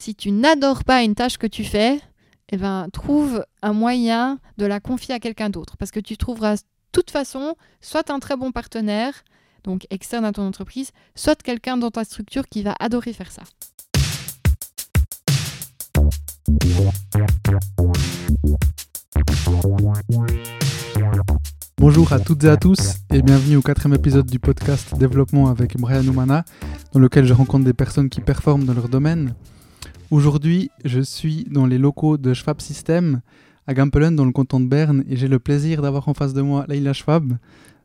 Si tu n'adores pas une tâche que tu fais, eh ben, trouve un moyen de la confier à quelqu'un d'autre. Parce que tu trouveras de toute façon soit un très bon partenaire, donc externe à ton entreprise, soit quelqu'un dans ta structure qui va adorer faire ça. Bonjour à toutes et à tous et bienvenue au quatrième épisode du podcast Développement avec Brian Oumana, dans lequel je rencontre des personnes qui performent dans leur domaine. Aujourd'hui, je suis dans les locaux de Schwab System à Gampelen dans le canton de Berne et j'ai le plaisir d'avoir en face de moi Leila Schwab,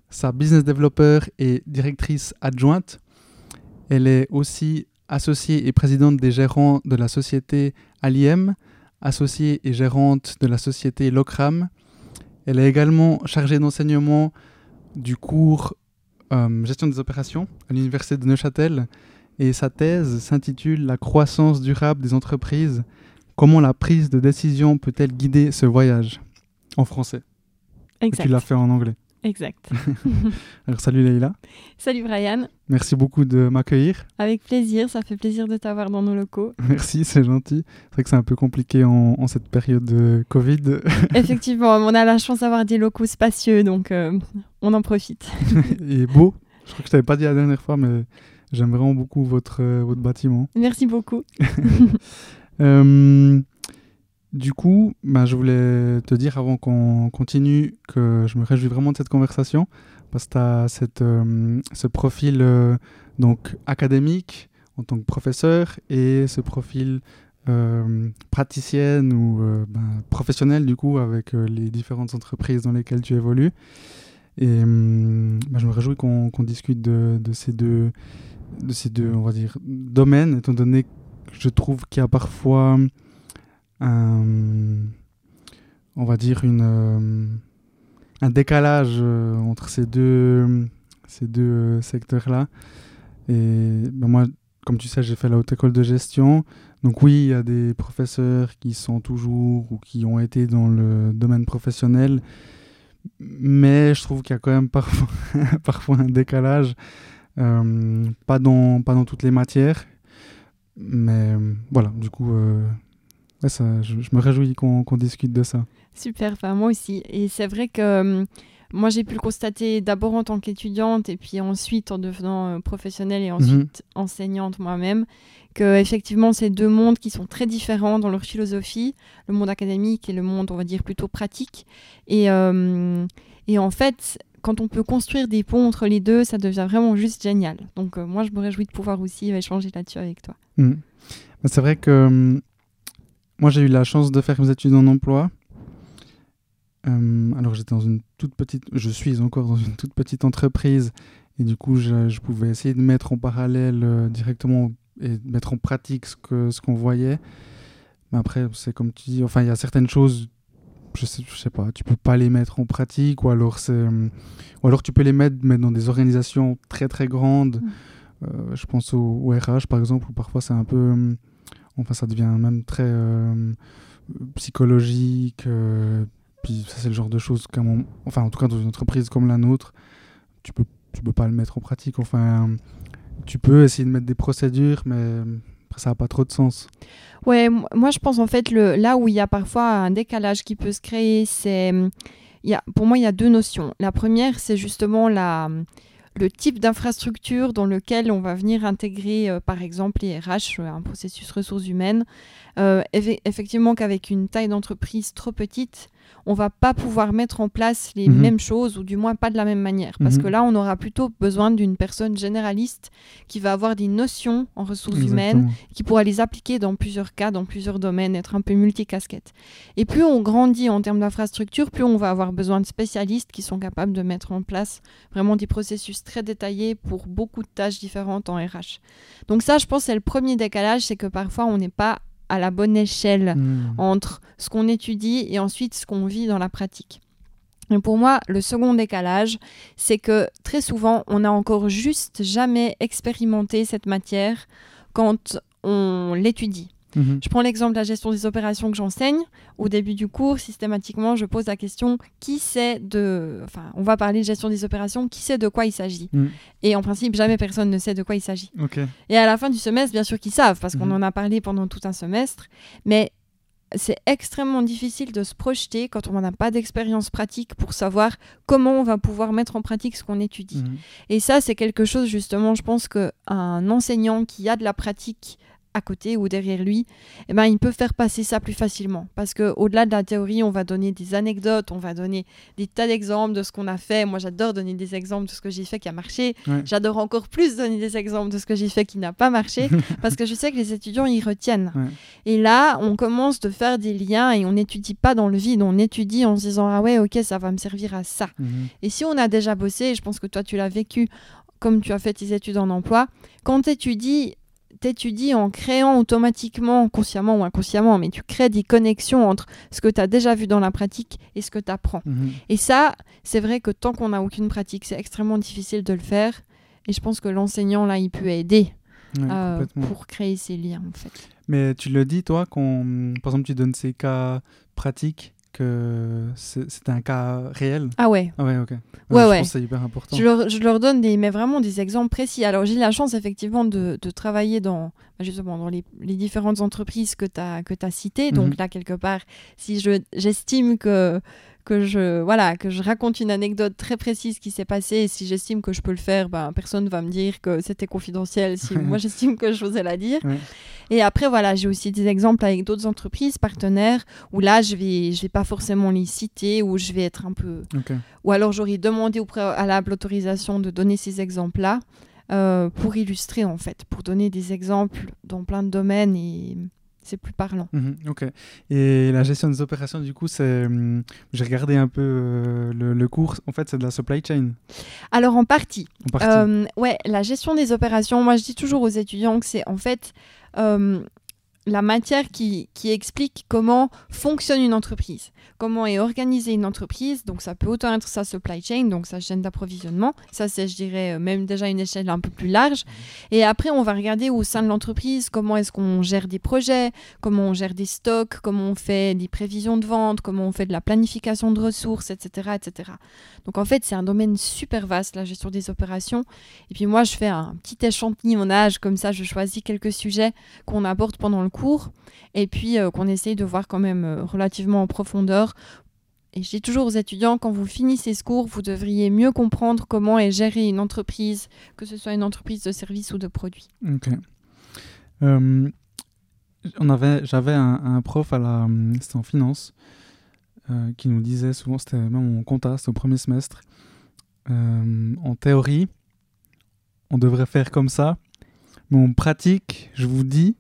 sa business developer et directrice adjointe. Elle est aussi associée et présidente des gérants de la société Aliem, associée et gérante de la société Locram. Elle est également chargée d'enseignement du cours euh, gestion des opérations à l'université de Neuchâtel et sa thèse s'intitule La croissance durable des entreprises. Comment la prise de décision peut-elle guider ce voyage En français? Exact. tu l'as fait en anglais. Exact. Alors salut Leïla. Salut Brian. Merci beaucoup de m'accueillir. Avec plaisir, ça fait plaisir de t'avoir dans nos locaux. Merci, c'est gentil. C'est vrai que c'est un peu compliqué en, en, cette période de Covid. Effectivement, on a la chance d'avoir des locaux spacieux, donc euh, on en profite. Et beau. Je crois que je t'avais pas dit la dernière fois, mais J'aime vraiment beaucoup votre, euh, votre bâtiment. Merci beaucoup. euh, du coup, bah, je voulais te dire avant qu'on continue que je me réjouis vraiment de cette conversation parce que tu as cette, euh, ce profil euh, donc, académique en tant que professeur et ce profil praticienne ou ben, professionnelle du coup avec les différentes entreprises dans lesquelles tu évolues. Et bah, je me réjouis qu'on qu discute de, de, ces deux de ces deux, on va dire, domaines, étant donné que je trouve qu'il y a parfois un, on va dire, une, euh, un décalage euh, entre ces deux, ces deux euh, secteurs-là. Et ben moi, comme tu sais, j'ai fait la haute école de gestion. Donc oui, il y a des professeurs qui sont toujours ou qui ont été dans le domaine professionnel. Mais je trouve qu'il y a quand même parfois, parfois un décalage euh, pas, dans, pas dans toutes les matières. Mais voilà, du coup, euh, ouais, ça, je, je, me réjouis qu'on qu discute de ça. Super, enfin, moi aussi. Et c'est vrai que euh, moi, j'ai pu le constater d'abord en tant qu'étudiante et puis ensuite en devenant professionnelle et ensuite mmh. enseignante moi-même, que effectivement, c'est deux mondes qui sont très différents dans leur philosophie, le monde académique et le monde, on va dire, plutôt pratique. Et, euh, et en fait, quand on peut construire des ponts entre les deux, ça devient vraiment juste génial. Donc euh, moi, je me réjouis de pouvoir aussi échanger là-dessus avec toi. Mmh. C'est vrai que euh, moi, j'ai eu la chance de faire mes études en emploi. Euh, alors j'étais dans une toute petite, je suis encore dans une toute petite entreprise et du coup, je, pouvais essayer de mettre en parallèle euh, directement et de mettre en pratique ce que ce qu'on voyait. Mais après, c'est comme tu dis, enfin, il y a certaines choses je sais, je sais pas, tu peux pas les mettre en pratique ou alors c'est ou alors tu peux les mettre, mettre dans des organisations très très grandes. Mmh. Euh, je pense au, au, RH par exemple où parfois c'est un peu enfin ça devient même très euh, psychologique euh, puis ça c'est le genre de choses qu'à mon enfin en tout cas dans une entreprise comme la nôtre, tu peux tu peux pas le mettre en pratique enfin tu peux essayer de mettre des procédures mais ça n'a pas trop de sens. Ouais, moi je pense en fait là où il y a parfois un décalage qui peut se créer, c'est a, pour moi il y a deux notions. La première c'est justement la le type d'infrastructure dans lequel on va venir intégrer euh, par exemple les RH, un processus ressources humaines. Euh, eff effectivement qu'avec une taille d'entreprise trop petite, on va pas pouvoir mettre en place les mmh. mêmes choses ou du moins pas de la même manière parce mmh. que là on aura plutôt besoin d'une personne généraliste qui va avoir des notions en ressources Exactement. humaines qui pourra les appliquer dans plusieurs cas dans plusieurs domaines être un peu multicasquette et plus on grandit en termes d'infrastructure plus on va avoir besoin de spécialistes qui sont capables de mettre en place vraiment des processus très détaillés pour beaucoup de tâches différentes en RH donc ça je pense c'est le premier décalage c'est que parfois on n'est pas à la bonne échelle mmh. entre ce qu'on étudie et ensuite ce qu'on vit dans la pratique. Et pour moi, le second décalage, c'est que très souvent, on n'a encore juste jamais expérimenté cette matière quand on l'étudie. Mhm. Je prends l'exemple de la gestion des opérations que j'enseigne. Au début du cours, systématiquement, je pose la question qui sait de. Enfin, on va parler de gestion des opérations, qui sait de quoi il s'agit? Mhm. Et en principe, jamais personne ne sait de quoi il s'agit. Et à la fin du semestre, bien sûr qu'ils savent, parce qu'on Mhm. en a parlé pendant tout un semestre. Mais c'est extrêmement difficile de se projeter quand on n'a pas d'expérience pratique pour savoir comment on va pouvoir mettre en pratique ce qu'on étudie. Et ça, c'est quelque chose, justement, je pense qu'un enseignant qui a de la pratique à côté ou derrière lui, eh ben, il peut faire passer ça plus facilement. Parce qu'au-delà de la théorie, on va donner des anecdotes, on va donner des tas d'exemples de ce qu'on a fait. Moi, j'adore donner des exemples de ce que j'ai fait qui a marché. Ouais. J'adore encore plus donner des exemples de ce que j'ai fait qui n'a pas marché, parce que je sais que les étudiants, ils retiennent. Ouais. Et là, on commence de faire des liens et on n'étudie pas dans le vide, on étudie en se disant, ah ouais, ok, ça va me servir à ça. Mhm. Et si on a déjà bossé, et je pense que toi tu l'as vécu comme tu as fait tes études en emploi, quand tu étudies, t'étudies en créant automatiquement, consciemment ou inconsciemment, mais tu crées des connexions entre ce que tu as déjà vu dans la pratique et ce que tu apprends. Mhm. Et ça, c'est vrai que tant qu'on n'a aucune pratique, c'est extrêmement difficile de le faire. Et je pense que l'enseignant, là, il peut aider Ouais, euh, pour créer ces liens, en fait. Mais tu le dis, toi, quand par exemple tu donnes ces cas pratiques, que c'est c'est un cas réel Ah ouais, Ah ouais, ok. Ouais, je ouais. pense que c'est hyper important. Je leur, je leur donne des, mais vraiment des exemples précis. Alors, j'ai eu la chance, effectivement, de, de travailler dans, bah, justement, dans les, les différentes entreprises que tu as, que as citées. Donc, Mhm. là, quelque part, si je- j'estime que, que, je, voilà, que je raconte une anecdote très précise qui s'est passée, et si j'estime que je peux le faire, ben, personne ne va me dire que c'était confidentiel. Si moi, j'estime que je osais la dire. Ouais. Et après, voilà, j'ai aussi des exemples avec d'autres entreprises partenaires où là, je vais, je vais pas forcément les citer, où je vais être un peu ou alors j'aurais demandé au préalable l'autorisation de donner ces exemples-là euh, pour illustrer en fait, pour donner des exemples dans plein de domaines et c'est plus parlant. Mhm, ok. Et la gestion des opérations, du coup, c'est. hum, J'ai regardé un peu euh, le, le cours. En fait, c'est de la supply chain. Alors en partie, En partie. euh, ouais, la gestion des opérations, moi je dis toujours aux étudiants que c'est en fait euh, la matière qui, explique comment fonctionne une entreprise, comment est organisée une entreprise. Donc ça peut autant être sa supply chain, donc sa chaîne d'approvisionnement. Ça c'est, je dirais, euh, même déjà une échelle un peu plus large. Et après, on va regarder au sein de l'entreprise comment est-ce qu'on gère des projets, comment on gère des stocks, comment on fait des prévisions de vente, comment on fait de la planification de ressources, etc. etc. Donc en fait, c'est un domaine super vaste, la gestion des opérations. Et puis moi, je fais un petit échantillonnage, comme ça, je choisis quelques sujets qu'on aborde pendant le cours, et puis euh, qu'on essaye de voir quand même euh, relativement en profondeur. Et je dis toujours aux étudiants, quand vous finissez ce cours, vous devriez mieux comprendre comment est gérée une entreprise, que ce soit une entreprise de services ou de produits. Ok. Euh, j'avais un, prof c'était en finance, qui nous disait souvent, c'était même en compta, c'était au premier semestre, en théorie, on devrait faire comme ça, mais en pratique, je vous dis,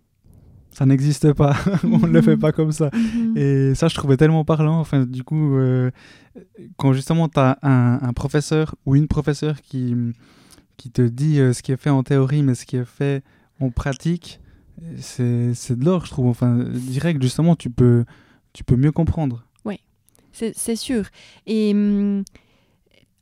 ça n'existe pas, on ne le fait pas comme ça. Et ça, je trouvais tellement parlant. Enfin, du coup, euh, quand justement tu as un, un professeur ou une professeure qui, qui te dit euh, ce qui est fait en théorie, mais ce qui est fait en pratique, c'est c'est de l'or, je trouve. Enfin, direct, justement, tu peux, tu peux mieux comprendre. C'est c'est sûr. Et hum,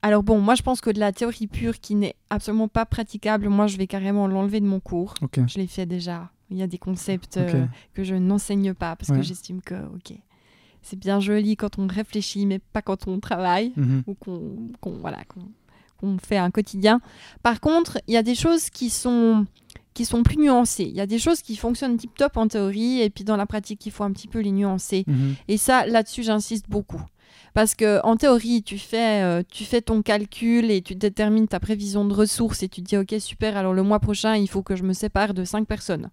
alors bon, moi je pense que de la théorie pure qui n'est absolument pas praticable, moi je vais carrément l'enlever de mon cours. Je l'ai fait déjà. Il y a des concepts euh, que je n'enseigne pas parce Ouais. que j'estime que, ok, c'est bien joli quand on réfléchit, mais pas quand on travaille Mhm. ou qu'on voilà, qu'on qu'on fait un quotidien. Par contre, il y a des choses qui sont qui sont plus nuancées. Il y a des choses qui fonctionnent tip top en théorie et puis dans la pratique, il faut un petit peu les nuancer. Mhm. Et ça, là-dessus, j'insiste beaucoup. Parce que en théorie, tu fais, euh, tu fais ton calcul et tu détermines ta prévision de ressources et tu te dis, ok, super, alors le mois prochain, il faut que je me sépare de 5 personnes.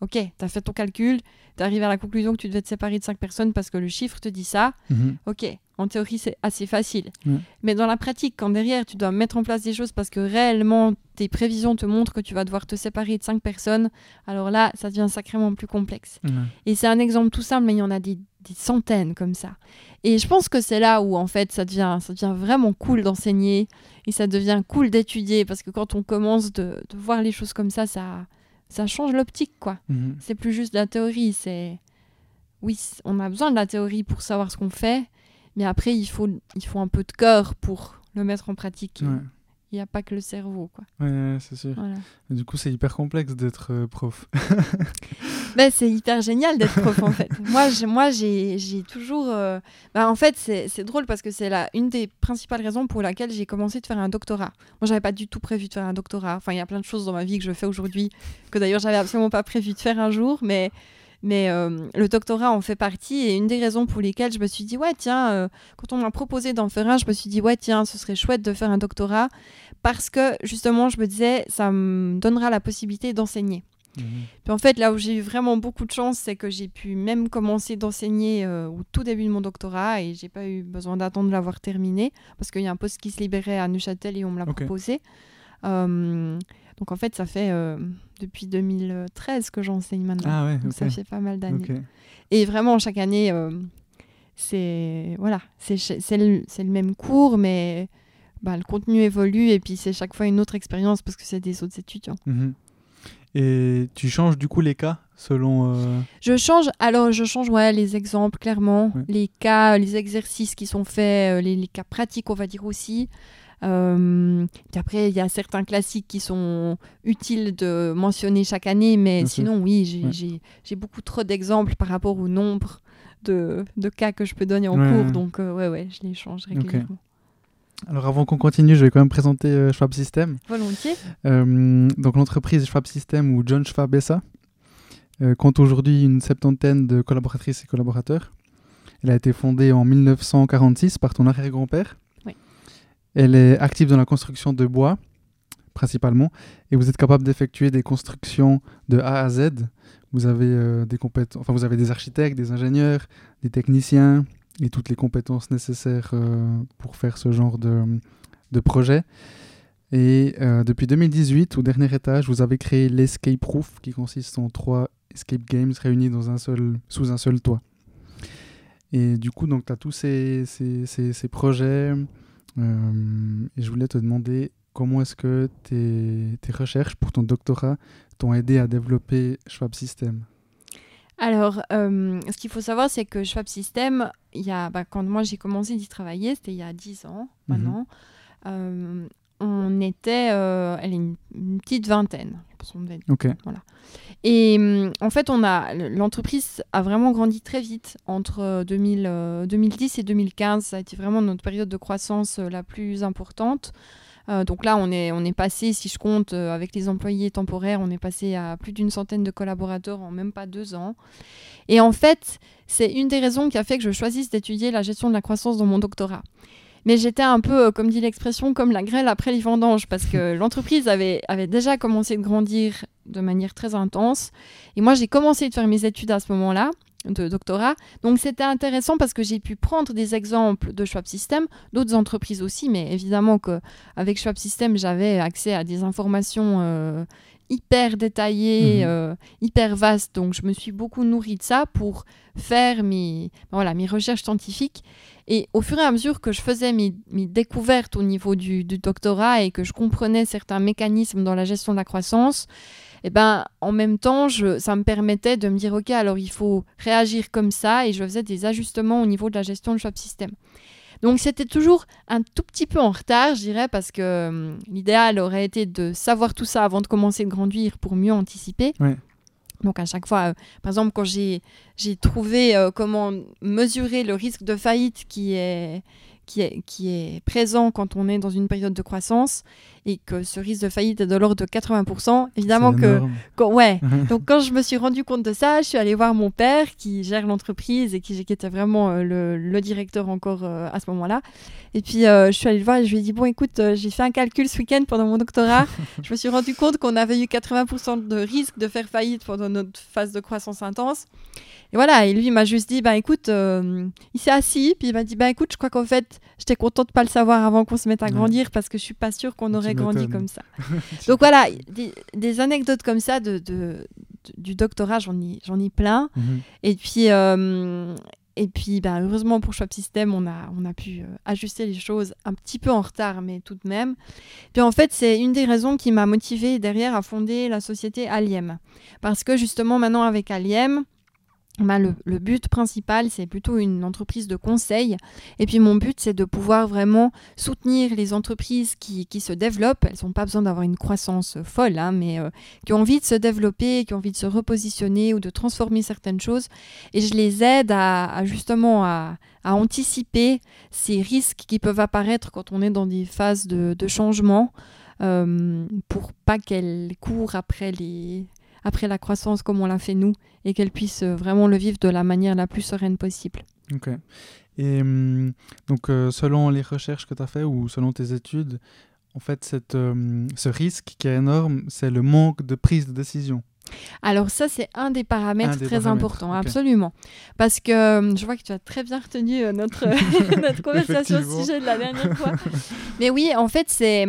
Ok, tu as fait ton calcul, tu arrives à la conclusion que tu devais te séparer de 5 personnes parce que le chiffre te dit ça. Mhm. Ok, en théorie, c'est assez facile. Mais dans la pratique, quand derrière, tu dois mettre en place des choses parce que réellement, tes prévisions te montrent que tu vas devoir te séparer de 5 personnes, alors là, ça devient sacrément plus complexe. Et c'est un exemple tout simple, mais il y en a des, des centaines comme ça. Et je pense que c'est là où, en fait, ça devient, ça devient vraiment cool d'enseigner et ça devient cool d'étudier parce que quand on commence de, de voir les choses comme ça, ça, ça change l'optique, quoi. Mhm. C'est plus juste de la théorie, c'est... Oui, on a besoin de la théorie pour savoir ce qu'on fait, mais après, il faut, il faut un peu de cœur pour le mettre en pratique Ouais. Il n'y a pas que le cerveau. Quoi. Ouais, c'est sûr. Du coup, c'est hyper complexe d'être euh, prof. ben, c'est hyper génial d'être prof, en fait. moi, j'ai, moi, j'ai, toujours... Euh, ben, en fait, c'est, drôle parce que c'est la, une des principales raisons pour laquelle j'ai commencé de faire un doctorat. Moi, j'avais pas du tout prévu de faire un doctorat. Enfin, il y a plein de choses dans ma vie que je fais aujourd'hui que d'ailleurs, j'avais absolument pas prévu de faire un jour, mais... Mais euh, le doctorat en fait partie et une des raisons pour lesquelles je me suis dit, ouais, tiens, quand on m'a proposé d'en faire un, je me suis dit, ouais, tiens, ce serait chouette de faire un doctorat parce que justement, je me disais, ça me donnera la possibilité d'enseigner. Puis en fait, là où j'ai eu vraiment beaucoup de chance, c'est que j'ai pu même commencer d'enseigner euh, au tout début de mon doctorat et j'ai pas eu besoin d'attendre de l'avoir terminé parce qu'il y a un poste qui se libérait à Neuchâtel et on me l'a proposé. Euh, donc en fait, ça fait euh, depuis 2013 que j'enseigne maintenant. Ah ouais, ça fait pas mal d'années. Et vraiment, chaque année, c'est voilà, c'est le, le, même cours, mais bah, le contenu évolue et puis c'est chaque fois une autre expérience parce que c'est des autres étudiants. Mhm. Et tu changes du coup les cas selon. Euh, je change, alors je change ouais, les exemples clairement, les cas, les exercices qui sont faits, euh, les, cas pratiques on va dire aussi. Euh, après, il y a certains classiques qui sont utiles de mentionner chaque année, mais sinon, oui, j'ai beaucoup trop d'exemples par rapport au nombre de, de, cas que je peux donner en cours, donc ouais, ouais, je les change régulièrement. Alors avant qu'on continue, je vais quand même présenter euh, Schwab System. Volontiers. Euh, donc l'entreprise Schwab System ou John Schwab SA euh, compte aujourd'hui une septantaine de collaboratrices et collaborateurs. Elle a été fondée en 1946 par ton arrière-grand-père. Elle est active dans la construction de bois principalement et vous êtes capable d'effectuer des constructions de A à Z. Vous avez des compétences, enfin vous avez des architectes, des ingénieurs, des techniciens, et toutes les compétences nécessaires euh, pour faire ce genre de, de projet. Et euh, depuis 2018, au dernier étage, vous avez créé l'Escape Roof, qui consiste en trois escape games réunis sous un seul toit. Et du coup, tu as tous ces, ces, ces, projets. Euh, et je voulais te demander comment est-ce que tes, tes recherches pour ton doctorat t'ont aidé à développer Schwab System? Alors, euh, ce qu'il faut savoir, c'est que Schwab System, il y a, bah, quand moi j'ai commencé d'y travailler, c'était il y a 10 ans mhm. maintenant, euh, on était euh, elle est une, petite vingtaine. Ok. Voilà. Et en fait, on a l'entreprise a vraiment grandi très vite entre 2000, 2010 et 2015. Ça a été vraiment notre période de croissance la plus importante. Euh, donc là, on est, on est passé, si je compte euh, avec les employés temporaires, on est passé à plus d'une centaine de collaborateurs en même pas deux ans. Et en fait, c'est une des raisons qui a fait que je choisisse d'étudier la gestion de la croissance dans mon doctorat. Mais j'étais un peu, euh, comme dit l'expression, comme la grêle après les vendanges, parce que l'entreprise avait, avait déjà commencé de grandir de manière très intense. Et moi, j'ai commencé de faire mes études à ce moment-là de doctorat. Donc c'était intéressant parce que j'ai pu prendre des exemples de Schwab System, d'autres entreprises aussi, mais évidemment qu'avec Schwab System, j'avais accès à des informations euh, hyper détaillées, mhm. euh, hyper vastes. Donc je me suis beaucoup nourrie de ça pour faire mes, voilà, mes recherches scientifiques. Et au fur et à mesure que je faisais mes, découvertes au niveau du, du, doctorat et que je comprenais certains mécanismes dans la gestion de la croissance, et eh ben en même temps, je, ça me permettait de me dire ok, alors il faut réagir comme ça et je faisais des ajustements au niveau de la gestion du shop system. Donc c'était toujours un tout petit peu en retard, je dirais, parce que hum, l'idéal aurait été de savoir tout ça avant de commencer de grandir pour mieux anticiper. Donc à chaque fois, euh, par exemple, quand j'ai trouvé euh, comment mesurer le risque de faillite qui est, qui est, qui est présent quand on est dans une période de croissance et que ce risque de faillite est de l'ordre de 80%. Évidemment que, ouais. Donc quand je me suis rendu compte de ça, je suis allée voir mon père qui gère l'entreprise et qui, était vraiment euh, le, directeur encore euh, à ce moment-là. Et puis euh, je suis allée le voir et je lui ai dit bon écoute, j'ai fait un calcul ce week-end pendant mon doctorat. je me suis rendu compte qu'on avait eu 80% de risque de faire faillite pendant notre phase de croissance intense. Et voilà, et lui m'a juste dit, bah écoute, euh, il s'est assis, puis il m'a dit, bah écoute, je crois qu'en fait, j'étais contente de pas le savoir avant qu'on se mette à grandir, parce que je suis pas sûre qu'on aurait grandi comme ça. Donc voilà, des, anecdotes comme ça de, de, du doctorat, j'en ai, j'en ai plein. Mhm. Et puis, euh, et puis bah, heureusement pour Shop System, on a, on a pu euh, ajuster les choses un petit peu en retard, mais tout de même. Puis en fait, c'est une des raisons qui m'a motivée derrière à fonder la société Aliem. Parce que justement, maintenant avec Aliem, ben, le, but principal, c'est plutôt une entreprise de conseil. Et puis mon but, c'est de pouvoir vraiment soutenir les entreprises qui, se développent. Elles n'ont pas besoin d'avoir une croissance folle, hein, mais euh, qui ont envie de se développer, qui ont envie de se repositionner ou de transformer certaines choses. Et je les aide à, justement à, anticiper ces risques qui peuvent apparaître quand on est dans des phases de, changement. Euh, pour pas qu'elles courent après les, après la croissance comme on l'a fait nous et qu'elle puisse euh, vraiment le vivre de la manière la plus sereine possible. Ok. Et hum, donc, euh, selon les recherches que tu as fait ou selon tes études, en fait, cette, hum, ce risque qui est énorme, c'est le manque de prise de décision. Alors ça, c'est un des paramètres très importants, absolument. Parce que hum, je vois que tu as très bien retenu euh, notre, notre conversation au sujet de la dernière fois. Mais oui, en fait, c'est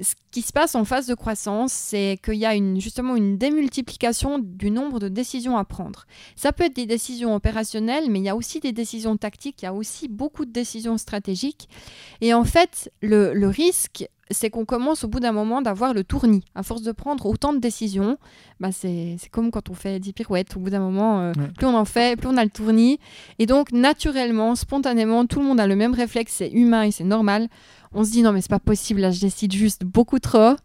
ce qui se passe en phase de croissance, c'est qu'il y a justement une démultiplication du nombre de décisions à prendre. Ça peut être des décisions opérationnelles, mais il y a aussi des décisions tactiques, il y a aussi beaucoup de décisions stratégiques. Et en fait, le, risque, c'est qu'on commence au bout d'un moment d'avoir le tournis. À force de prendre autant de décisions, bah c'est comme quand on fait 10 pirouettes. Au bout d'un moment, euh, plus on en fait, plus on a le tournis. Et donc, naturellement, spontanément, tout le monde a le même réflexe, c'est humain et c'est normal on se dit non mais c'est pas possible, là je décide juste beaucoup trop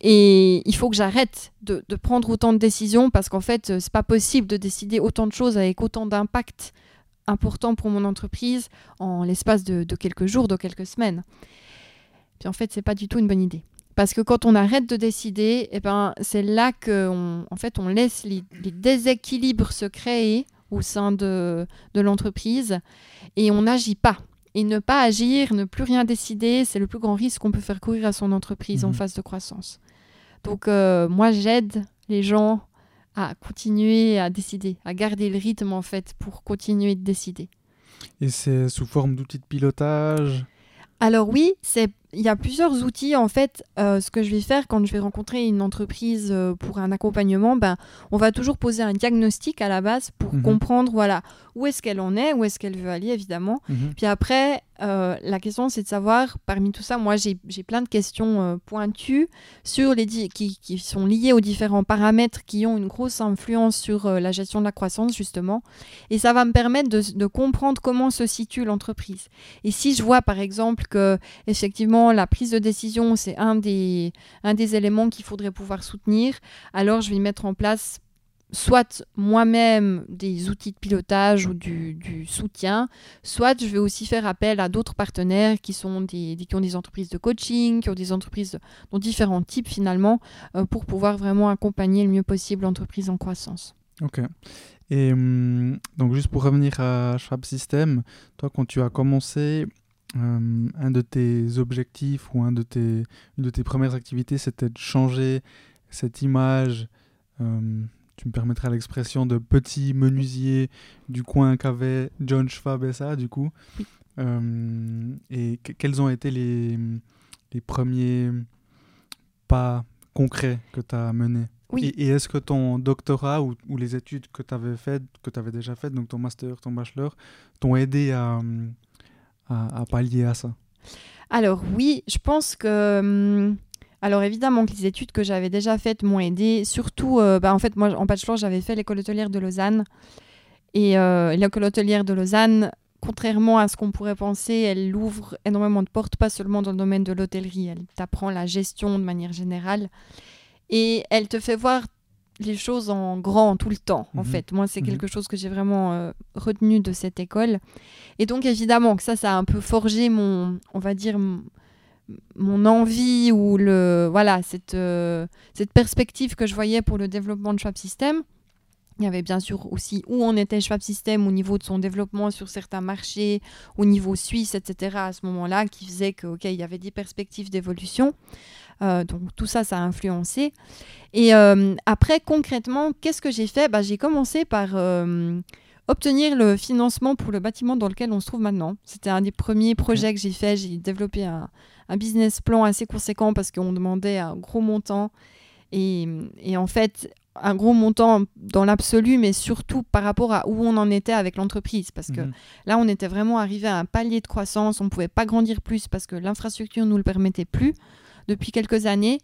et il faut que j'arrête de, prendre autant de décisions parce qu'en fait euh, c'est pas possible de décider autant de choses avec autant d'impact important pour mon entreprise en l'espace de, quelques jours, de quelques semaines. Puis en fait c'est pas du tout une bonne idée. Parce que quand on arrête de décider, eh ben, c'est là qu'on en fait, on laisse les, déséquilibres se créer au sein de, de l'entreprise et on n'agit pas. Et ne pas agir, ne plus rien décider, c'est le plus grand risque qu'on peut faire courir à son entreprise en mhm. phase de croissance. Donc euh, moi, j'aide les gens à continuer à décider, à garder le rythme en fait pour continuer de décider. Et c'est sous forme d'outils de pilotage? Alors oui, c'est il y a plusieurs outils. En fait, euh, ce que je vais faire quand je vais rencontrer une entreprise euh, pour un accompagnement, ben, on va toujours poser un diagnostic à la base pour mhm. comprendre voilà, où est-ce qu'elle en est, où est-ce qu'elle veut aller, évidemment. Mhm. Puis après, euh, la question, c'est de savoir, parmi tout ça, moi, j'ai plein de questions pointues sur les qui, qui, sont liées aux différents paramètres qui ont une grosse influence sur la gestion de la croissance, justement. Et ça va me permettre de, de comprendre comment se situe l'entreprise. Et si je vois, par exemple, que, effectivement, la prise de décision, c'est un des, un des éléments qu'il faudrait pouvoir soutenir, alors je vais mettre en place soit moi-même des outils de pilotage ou du, soutien, soit je vais aussi faire appel à d'autres partenaires qui, sont des, qui ont des entreprises de coaching, qui ont des entreprises dont différents types finalement, euh, pour pouvoir vraiment accompagner le mieux possible l'entreprise en croissance. Ok. Et hum, donc juste pour revenir à Schwab System, toi quand tu as commencé, euh, un de tes objectifs ou un de tes, une de tes premières activités, c'était de changer cette image, euh, tu me permettras l'expression, de petit menuisier du coin qu'avait John Schwab et ça, du coup. Euh, et quels ont été les, les premiers pas concrets que tu as menés? Oui. Et, est-ce que ton doctorat ou, ou les études que tu avais faites, que tu avais déjà faites, donc ton master, ton bachelor, t'ont aidé à, à, pallier à ça? Alors oui, je pense que... Hum, alors évidemment que les études que j'avais déjà faites m'ont aidé. Surtout, euh, bah, en fait, moi en bachelor, j'avais fait l'école hôtelière de Lausanne. Et euh, l'école hôtelière de Lausanne, contrairement à ce qu'on pourrait penser, elle ouvre énormément de portes, pas seulement dans le domaine de l'hôtellerie. Elle t'apprend la gestion de manière générale. Et elle te fait voir les choses en grand tout le temps, en mhm. fait. Moi, c'est mhm. quelque chose que j'ai vraiment euh, retenu de cette école. Et donc, évidemment, que ça, ça a un peu forgé mon, on va dire, mon envie ou le, voilà, cette, euh, cette perspective que je voyais pour le développement de Schwab System. Il y avait bien sûr aussi où on était Schwab System au niveau de son développement sur certains marchés, au niveau suisse, etc. à ce moment-là, qui faisait qu'il il y avait des perspectives d'évolution. Euh, donc tout ça, ça a influencé. Et euh, après, concrètement, qu'est-ce que j'ai fait? Bah, J'ai commencé par obtenir le financement pour le bâtiment dans lequel on se trouve maintenant. C'était un des premiers projets que j'ai fait. J'ai développé un, business plan assez conséquent parce qu'on demandait un gros montant. Et, en fait, un gros montant dans l'absolu, mais surtout par rapport à où on en était avec l'entreprise. Parce que mhm. là, on était vraiment arrivé à un palier de croissance. On ne pouvait pas grandir plus parce que l'infrastructure ne nous le permettait plus depuis quelques années.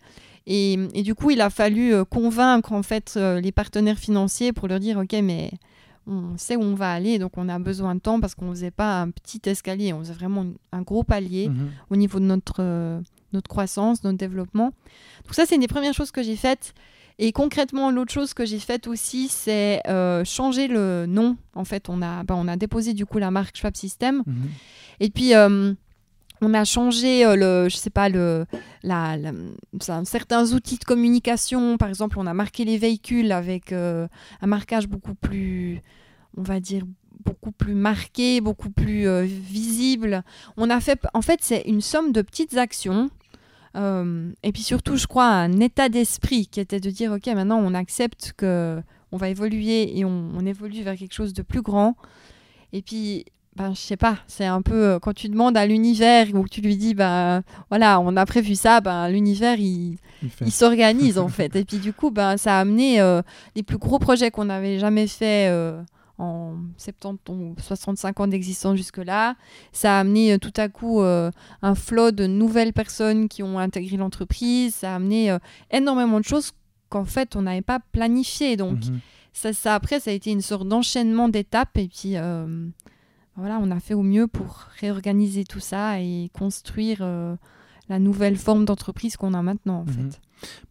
Et, du coup, il a fallu euh, convaincre en fait euh, les partenaires financiers pour leur dire, ok, mais on sait où on va aller, donc on a besoin de temps parce qu'on ne faisait pas un petit escalier, on faisait vraiment un gros palier Mhm. au niveau de notre, euh, notre croissance, notre développement. Donc ça, c'est une des premières choses que j'ai faites. Et concrètement, l'autre chose que j'ai faite aussi, c'est euh, changer le nom. En fait, on a, ben, on a déposé du coup la marque Schwab System. Mhm. Et puis, euh, on a changé euh, le, je sais pas, le, certains outils de communication. Par exemple, on a marqué les véhicules avec euh, un marquage beaucoup plus, on va dire, beaucoup plus marqué, beaucoup plus euh, visible. On a fait, en fait, c'est une somme de petites actions. Et puis surtout, je crois, un état d'esprit qui était de dire, ok, maintenant on accepte que on va évoluer et on, on évolue vers quelque chose de plus grand. Et puis, ben, je sais pas, c'est un peu euh, quand tu demandes à l'univers ou que tu lui dis, ben voilà, on a prévu ça, ben l'univers il, Il s'organise en fait. Et puis du coup, ben, ça a amené euh, les plus gros projets qu'on n'avait jamais fait euh, en 70 ou 65 ans d'existence jusque-là. Ça a amené euh, tout à coup euh, un flot de nouvelles personnes qui ont intégré l'entreprise. Ça a amené euh, énormément de choses qu'en fait on n'avait pas planifié. Donc Mhm. ça, ça, après, ça a été une sorte d'enchaînement d'étapes. Et puis euh, voilà, on a fait au mieux pour réorganiser tout ça et construire euh, la nouvelle forme d'entreprise qu'on a maintenant en Mhm. fait.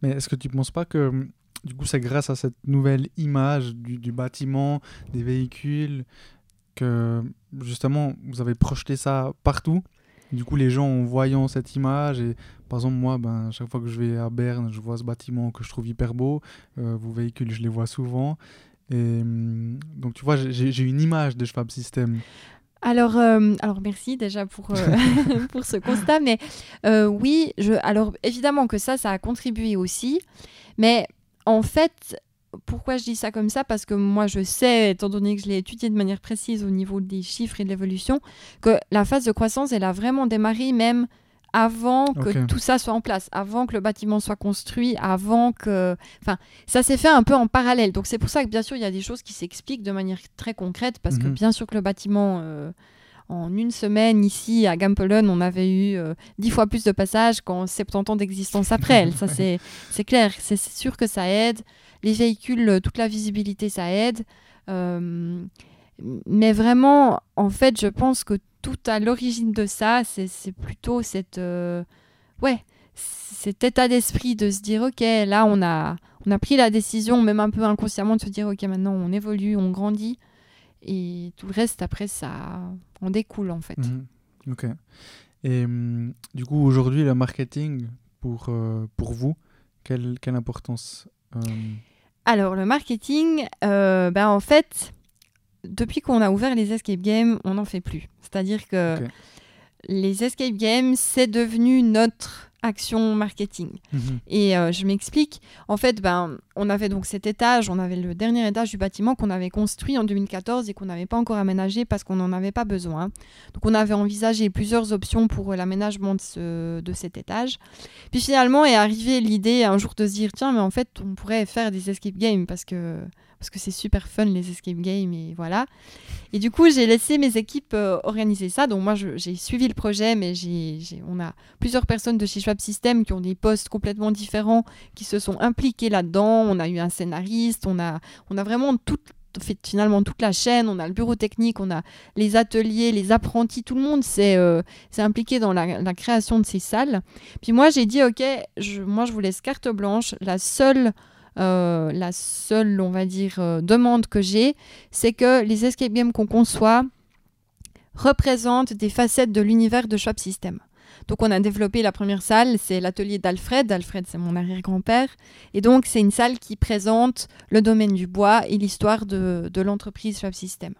Mais est-ce que tu ne penses pas que du coup c'est grâce à cette nouvelle image du, du bâtiment, des véhicules, que justement vous avez projeté ça partout? Du coup les gens en voyant cette image et par exemple moi ben, chaque fois que je vais à Berne je vois ce bâtiment que je trouve hyper beau, euh, vos véhicules je les vois souvent et hum, donc tu vois j'ai- une image de Schwab System. Alors, euh, alors merci déjà pour, euh, pour ce constat. Mais euh, oui, alors évidemment que ça, ça a contribué aussi. Mais en fait, pourquoi je dis ça comme ça? Parce que moi, je sais, étant donné que je l'ai étudié de manière précise au niveau des chiffres et de l'évolution, que la phase de croissance, elle a vraiment démarré même avant que tout ça soit en place, avant que le bâtiment soit construit, avant que... Enfin, ça s'est fait un peu en parallèle. Donc c'est pour ça que bien sûr, il y a des choses qui s'expliquent de manière très concrète, parce que Mhm. bien sûr que le bâtiment... euh, en une semaine, ici, à Gampelen, on avait eu euh, dix fois plus de passages qu'en 70 ans d'existence après elle. Ça, c'est c'est clair. C'est sûr que ça aide. Les véhicules, toute la visibilité, ça aide. Euh, mais vraiment, en fait, je pense que tout à l'origine de ça, c'est plutôt cette, euh, ouais, cet état d'esprit de se dire, ok, là, on a, on a pris la décision, même un peu inconsciemment, de se dire, ok, maintenant, on évolue, on grandit. Et tout le reste, après, ça en découle, en fait. Mhm. Ok. Et hum, du coup aujourd'hui le marketing pour, euh, pour vous, quelle, quelle importance euh, Alors, le marketing, euh, ben, en fait, depuis qu'on a ouvert les escape games, on n'en fait plus. C'est-à-dire que les escape games, c'est devenu notre action marketing. mhm. Et euh, je m'explique. En fait, ben, on avait donc cet étage, on avait le dernier étage du bâtiment qu'on avait construit en 2014 et qu'on n'avait pas encore aménagé parce qu'on n'en avait pas besoin. Donc on avait envisagé plusieurs options pour euh, l'aménagement de, ce- de cet étage. Puis finalement est arrivée l'idée un jour de se dire tiens, mais en fait, on pourrait faire des escape games parce que parce que c'est super fun les escape games et voilà. Et du coup, j'ai laissé mes équipes euh, organiser ça. Donc moi, j'ai suivi le projet, mais on a plusieurs personnes de chez Schwab System qui ont des postes complètement différents, qui se sont impliqués là-dedans. On a eu un scénariste, on a, vraiment tout, finalement toute la chaîne. On a le bureau technique, on a les ateliers, les apprentis, tout le monde s'est, euh, impliqué dans la, création de ces salles. Puis moi, j'ai dit, ok, moi, je vous laisse carte blanche. La seule euh, la seule, on va dire, euh, demande que j'ai, c'est que les escape games qu'on conçoit représentent des facettes de l'univers de Schwab System. Donc on a développé la première salle, c'est l'atelier d'Alfred. Alfred, c'est mon arrière-grand-père. Et donc c'est une salle qui présente le domaine du bois et l'histoire de, de l'entreprise Schwab System.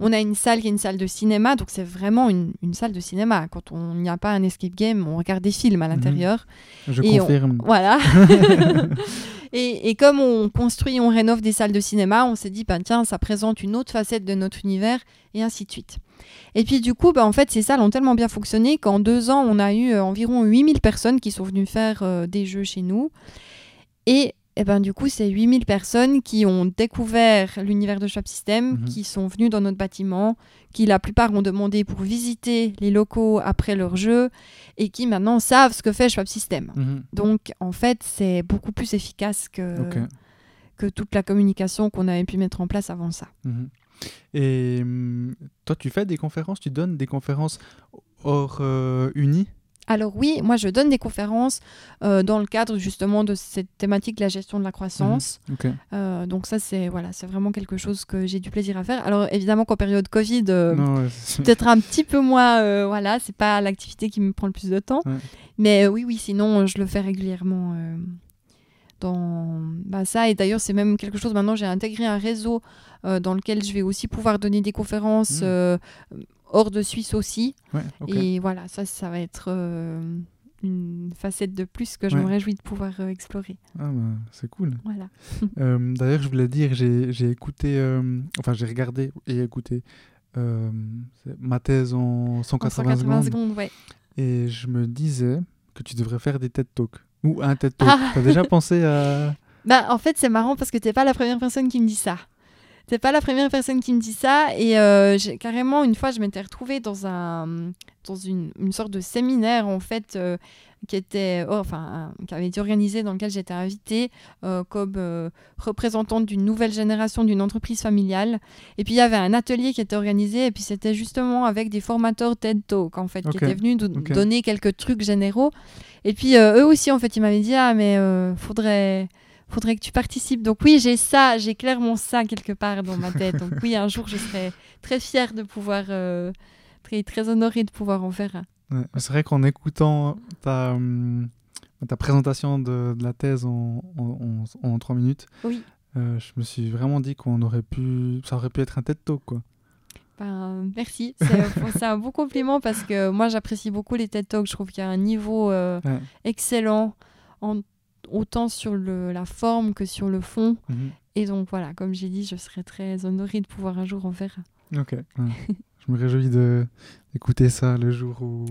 On a une salle qui est une salle de cinéma, donc c'est vraiment une, une salle de cinéma. Quand on n'y a pas un escape game, on regarde des films à l'intérieur. Je Et on- confirme. Voilà. et, comme on construit, on rénove des salles de cinéma, on s'est dit, ben, tiens, ça présente une autre facette de notre univers, et ainsi de suite. Et puis du coup, ben, en fait, ces salles ont tellement bien fonctionné qu'en deux ans, on a eu euh, environ 8000 personnes qui sont venues faire euh, des jeux chez nous. Et, eh ben, du coup, c'est 8000 personnes qui ont découvert l'univers de Shop System, Mhm. qui sont venues dans notre bâtiment, qui la plupart ont demandé pour visiter les locaux après leur jeu, et qui maintenant savent ce que fait Schwab System. Mhm. Donc, en fait, c'est beaucoup plus efficace que, que toute la communication qu'on avait pu mettre en place avant ça. Mhm. Et hum, toi, tu fais des conférences, tu donnes des conférences hors euh, uni? Alors oui, moi je donne des conférences euh, dans le cadre justement de cette thématique, la gestion de la croissance. Mhm. Euh, donc ça c'est voilà, c'est vraiment quelque chose que j'ai du plaisir à faire. Alors évidemment qu'en période Covid, euh, ouais, peut-être un petit peu moins, euh, voilà, c'est pas l'activité qui me prend le plus de temps. Ouais. Mais oui, oui, sinon je le fais régulièrement dans bah, ça. Et d'ailleurs c'est même quelque chose. Maintenant j'ai intégré un réseau dans lequel je vais aussi pouvoir donner des conférences Mm. Hors de Suisse aussi. Ouais. Et voilà, ça, ça va être euh, une facette de plus que je Ouais. me réjouis de pouvoir euh, explorer. Ah, bah, c'est cool. Voilà. Euh, D'ailleurs, je voulais dire, j'ai écouté, enfin, j'ai regardé et écouté ma thèse en En 180, 180 secondes. secondes, ouais. Et je me disais que tu devrais faire des TED Talks. Ou un TED Talk. Ah. T'as déjà pensé à. Bah, en fait, c'est marrant parce que t'es pas la première personne qui me dit ça. T'es pas la première personne qui me dit ça. Et euh, carrément, une fois, je m'étais retrouvée dans, un, dans une, une sorte de séminaire, en fait, euh, qui, était, oh, enfin, qui avait été organisé, dans lequel j'étais invitée euh, comme représentante d'une nouvelle génération d'une entreprise familiale. Et puis, il y avait un atelier qui était organisé. Et puis, c'était justement avec des formateurs TED Talk, en fait, qui étaient venus do- ok. donner quelques trucs généraux. Et puis, eux aussi, en fait, ils m'avaient dit Ah, mais faudrait faudrait que tu participes. Donc oui, j'ai ça, j'ai clairement ça quelque part dans ma tête. Donc oui, un jour, je serai très fière de pouvoir, euh, très, très honorée de pouvoir en faire un. Ouais, C'est vrai qu'en écoutant ta, hum, ta présentation de, de la thèse en, en, en- en trois minutes, Oui. euh, je me suis vraiment dit qu'on aurait pu. Ça aurait pu être un TED Talk, quoi. Ben, merci, c'est un beau compliment parce que moi j'apprécie beaucoup les TED Talks. Je trouve qu'il y a un niveau euh, Ouais. excellent, en- autant sur le, la forme que sur le fond. Mhm. Et donc voilà, comme j'ai dit, je serais très honorée de pouvoir un jour en faire. Ok. ouais. je me réjouis d'écouter ça le jour où, où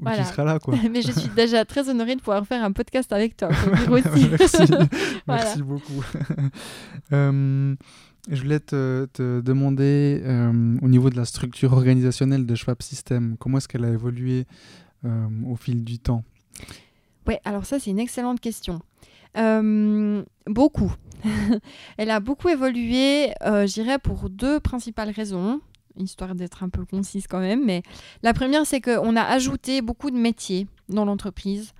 Voilà. tu seras là, quoi. Mais je suis déjà très honorée de pouvoir faire un podcast avec toi. aussi. Merci. Voilà. Merci beaucoup. Euh, je voulais te, te demander, euh, au niveau de la structure organisationnelle de Schwab System, comment est-ce qu'elle a évolué euh, au fil du temps? Ouais, alors ça, c'est une excellente question. Euh, beaucoup. Elle a beaucoup évolué, euh, je dirais, pour deux principales raisons, histoire d'être un peu concise quand même. Mais la première, c'est qu'on a ajouté beaucoup de métiers dans l'entreprise.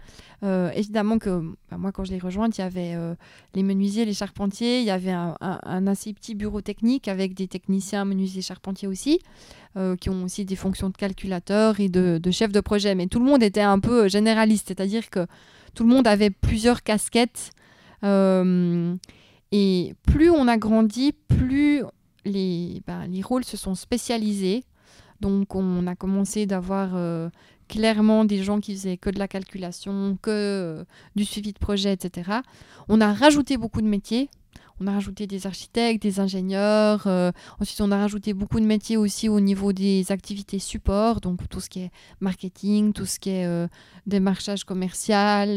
Euh, évidemment que bah, moi, quand je l'ai rejointe, il y avait euh, les menuisiers, les charpentiers, il y avait un, assez petit bureau technique avec des techniciens menuisiers charpentiers aussi, euh, qui ont aussi des fonctions de calculateur et de, chef de projet. Mais tout le monde était un peu généraliste, c'est-à-dire que tout le monde avait plusieurs casquettes. et plus on a grandi, plus les, ben, les rôles se sont spécialisés. Donc on a commencé d'avoir euh, clairement des gens qui faisaient que de la calculation, que euh, du suivi de projet, etc. On a rajouté beaucoup de métiers. On a rajouté des architectes, des ingénieurs. euh, ensuite, on a rajouté beaucoup de métiers aussi au niveau des activités support, donc tout ce qui est marketing, tout ce qui est démarchage commercial,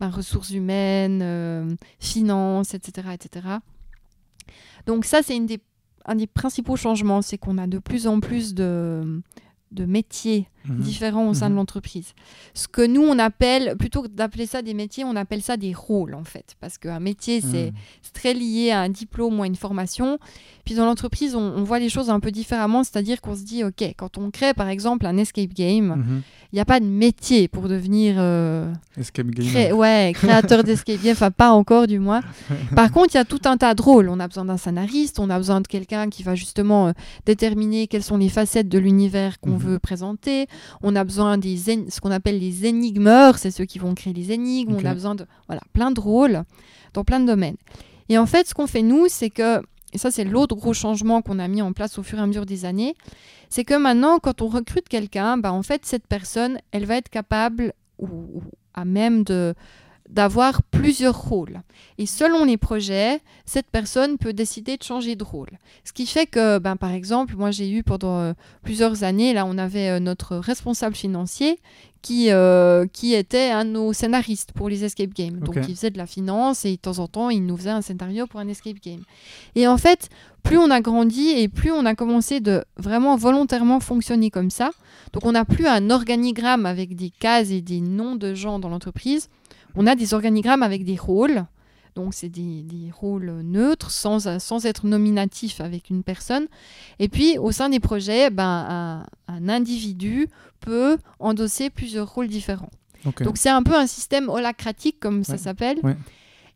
ben, ressources humaines, finances, etc., etc. Donc ça, c'est une des, un des principaux changements, c'est qu'on a de plus en plus de, de métiers Mhm. différents au sein de Mhm. l'entreprise. Ce que nous, on appelle, plutôt que d'appeler ça des métiers, on appelle ça des rôles, en fait. Parce qu'un métier, c'est Mhm. très lié à un diplôme ou à une formation. Puis dans l'entreprise, on, on voit les choses un peu différemment, c'est-à-dire qu'on se dit, OK, quand on crée par exemple un escape game, il n'y a pas de métier pour devenir euh, Escape Game. cré- ouais, créateur d'escape game, enfin pas encore du moins. Par contre, il y a tout un tas de rôles. On a besoin d'un scénariste, on a besoin de quelqu'un qui va justement euh, déterminer quelles sont les facettes de l'univers qu'on veut présenter. On a besoin des ce qu'on appelle les énigmeurs, c'est ceux qui vont créer les énigmes. On a besoin de voilà, plein de rôles dans plein de domaines. Et en fait, ce qu'on fait nous, c'est que et ça c'est l'autre gros changement qu'on a mis en place au fur et à mesure des années, c'est que maintenant quand on recrute quelqu'un, bah, en fait cette personne, elle va être capable ou, ou à même de d'avoir plusieurs rôles. Et selon les projets, cette personne peut décider de changer de rôle. Ce qui fait que, ben, par exemple, moi j'ai eu pendant euh, plusieurs années, là on avait euh, notre responsable financier qui, euh, qui était un de nos scénaristes pour les escape games. Donc il faisait de la finance et de temps en temps il nous faisait un scénario pour un escape game. Et en fait, plus on a grandi et plus on a commencé de vraiment volontairement fonctionner comme ça. Donc on n'a plus un organigramme avec des cases et des noms de gens dans l'entreprise. On a des organigrammes avec des rôles Donc, c'est des, des, rôles neutres, sans, sans être nominatifs avec une personne. Et puis, au sein des projets, ben, un, un individu peut endosser plusieurs rôles différents. Okay. Donc, c'est un peu un système holacratique, comme ouais. ça s'appelle. Ouais.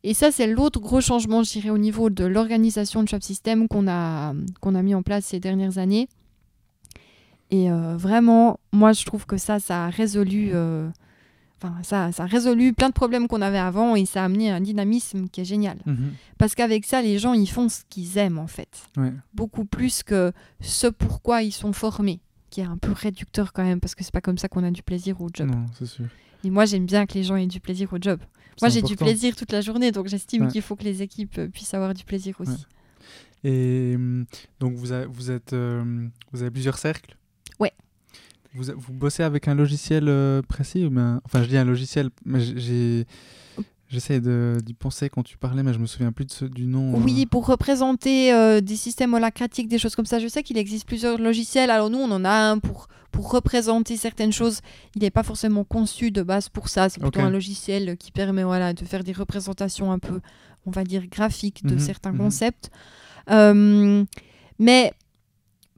Et ça, c'est l'autre gros changement, je dirais, au niveau de l'organisation de Shop System qu'on a, qu'on a mis en place ces dernières années. Et euh, vraiment, moi, je trouve que ça, ça a résolu, euh, enfin, ça, ça a résolu plein de problèmes qu'on avait avant et ça a amené un dynamisme qui est génial. Mhm. Parce qu'avec ça, les gens, ils font ce qu'ils aiment, en fait. Ouais. Beaucoup plus que ce pourquoi ils sont formés, qui est un peu réducteur quand même, parce que c'est pas comme ça qu'on a du plaisir au job. Non, c'est sûr. Et moi, j'aime bien que les gens aient du plaisir au job. Moi, j'ai du plaisir toute la journée, donc j'estime Ouais. qu'il faut que les équipes euh, puissent avoir du plaisir aussi. Ouais. Et hum, donc, vous, a- vous, êtes, euh, vous avez plusieurs cercles? Ouais. Vous, vous bossez avec un logiciel euh, précis ou bien... Enfin, je dis un logiciel, mais j'ai... J'essaie d'y penser quand tu parlais, mais je me souviens plus de ce- du nom. euh. Oui, pour représenter euh, des systèmes holacratiques, des choses comme ça, je sais qu'il existe plusieurs logiciels. Alors nous, on en a un pour, pour représenter certaines choses. Il n'est pas forcément conçu de base pour ça. C'est plutôt un logiciel qui permet voilà, de faire des représentations un peu, on va dire, graphiques de Mhm, certains mhm. concepts. Euh, mais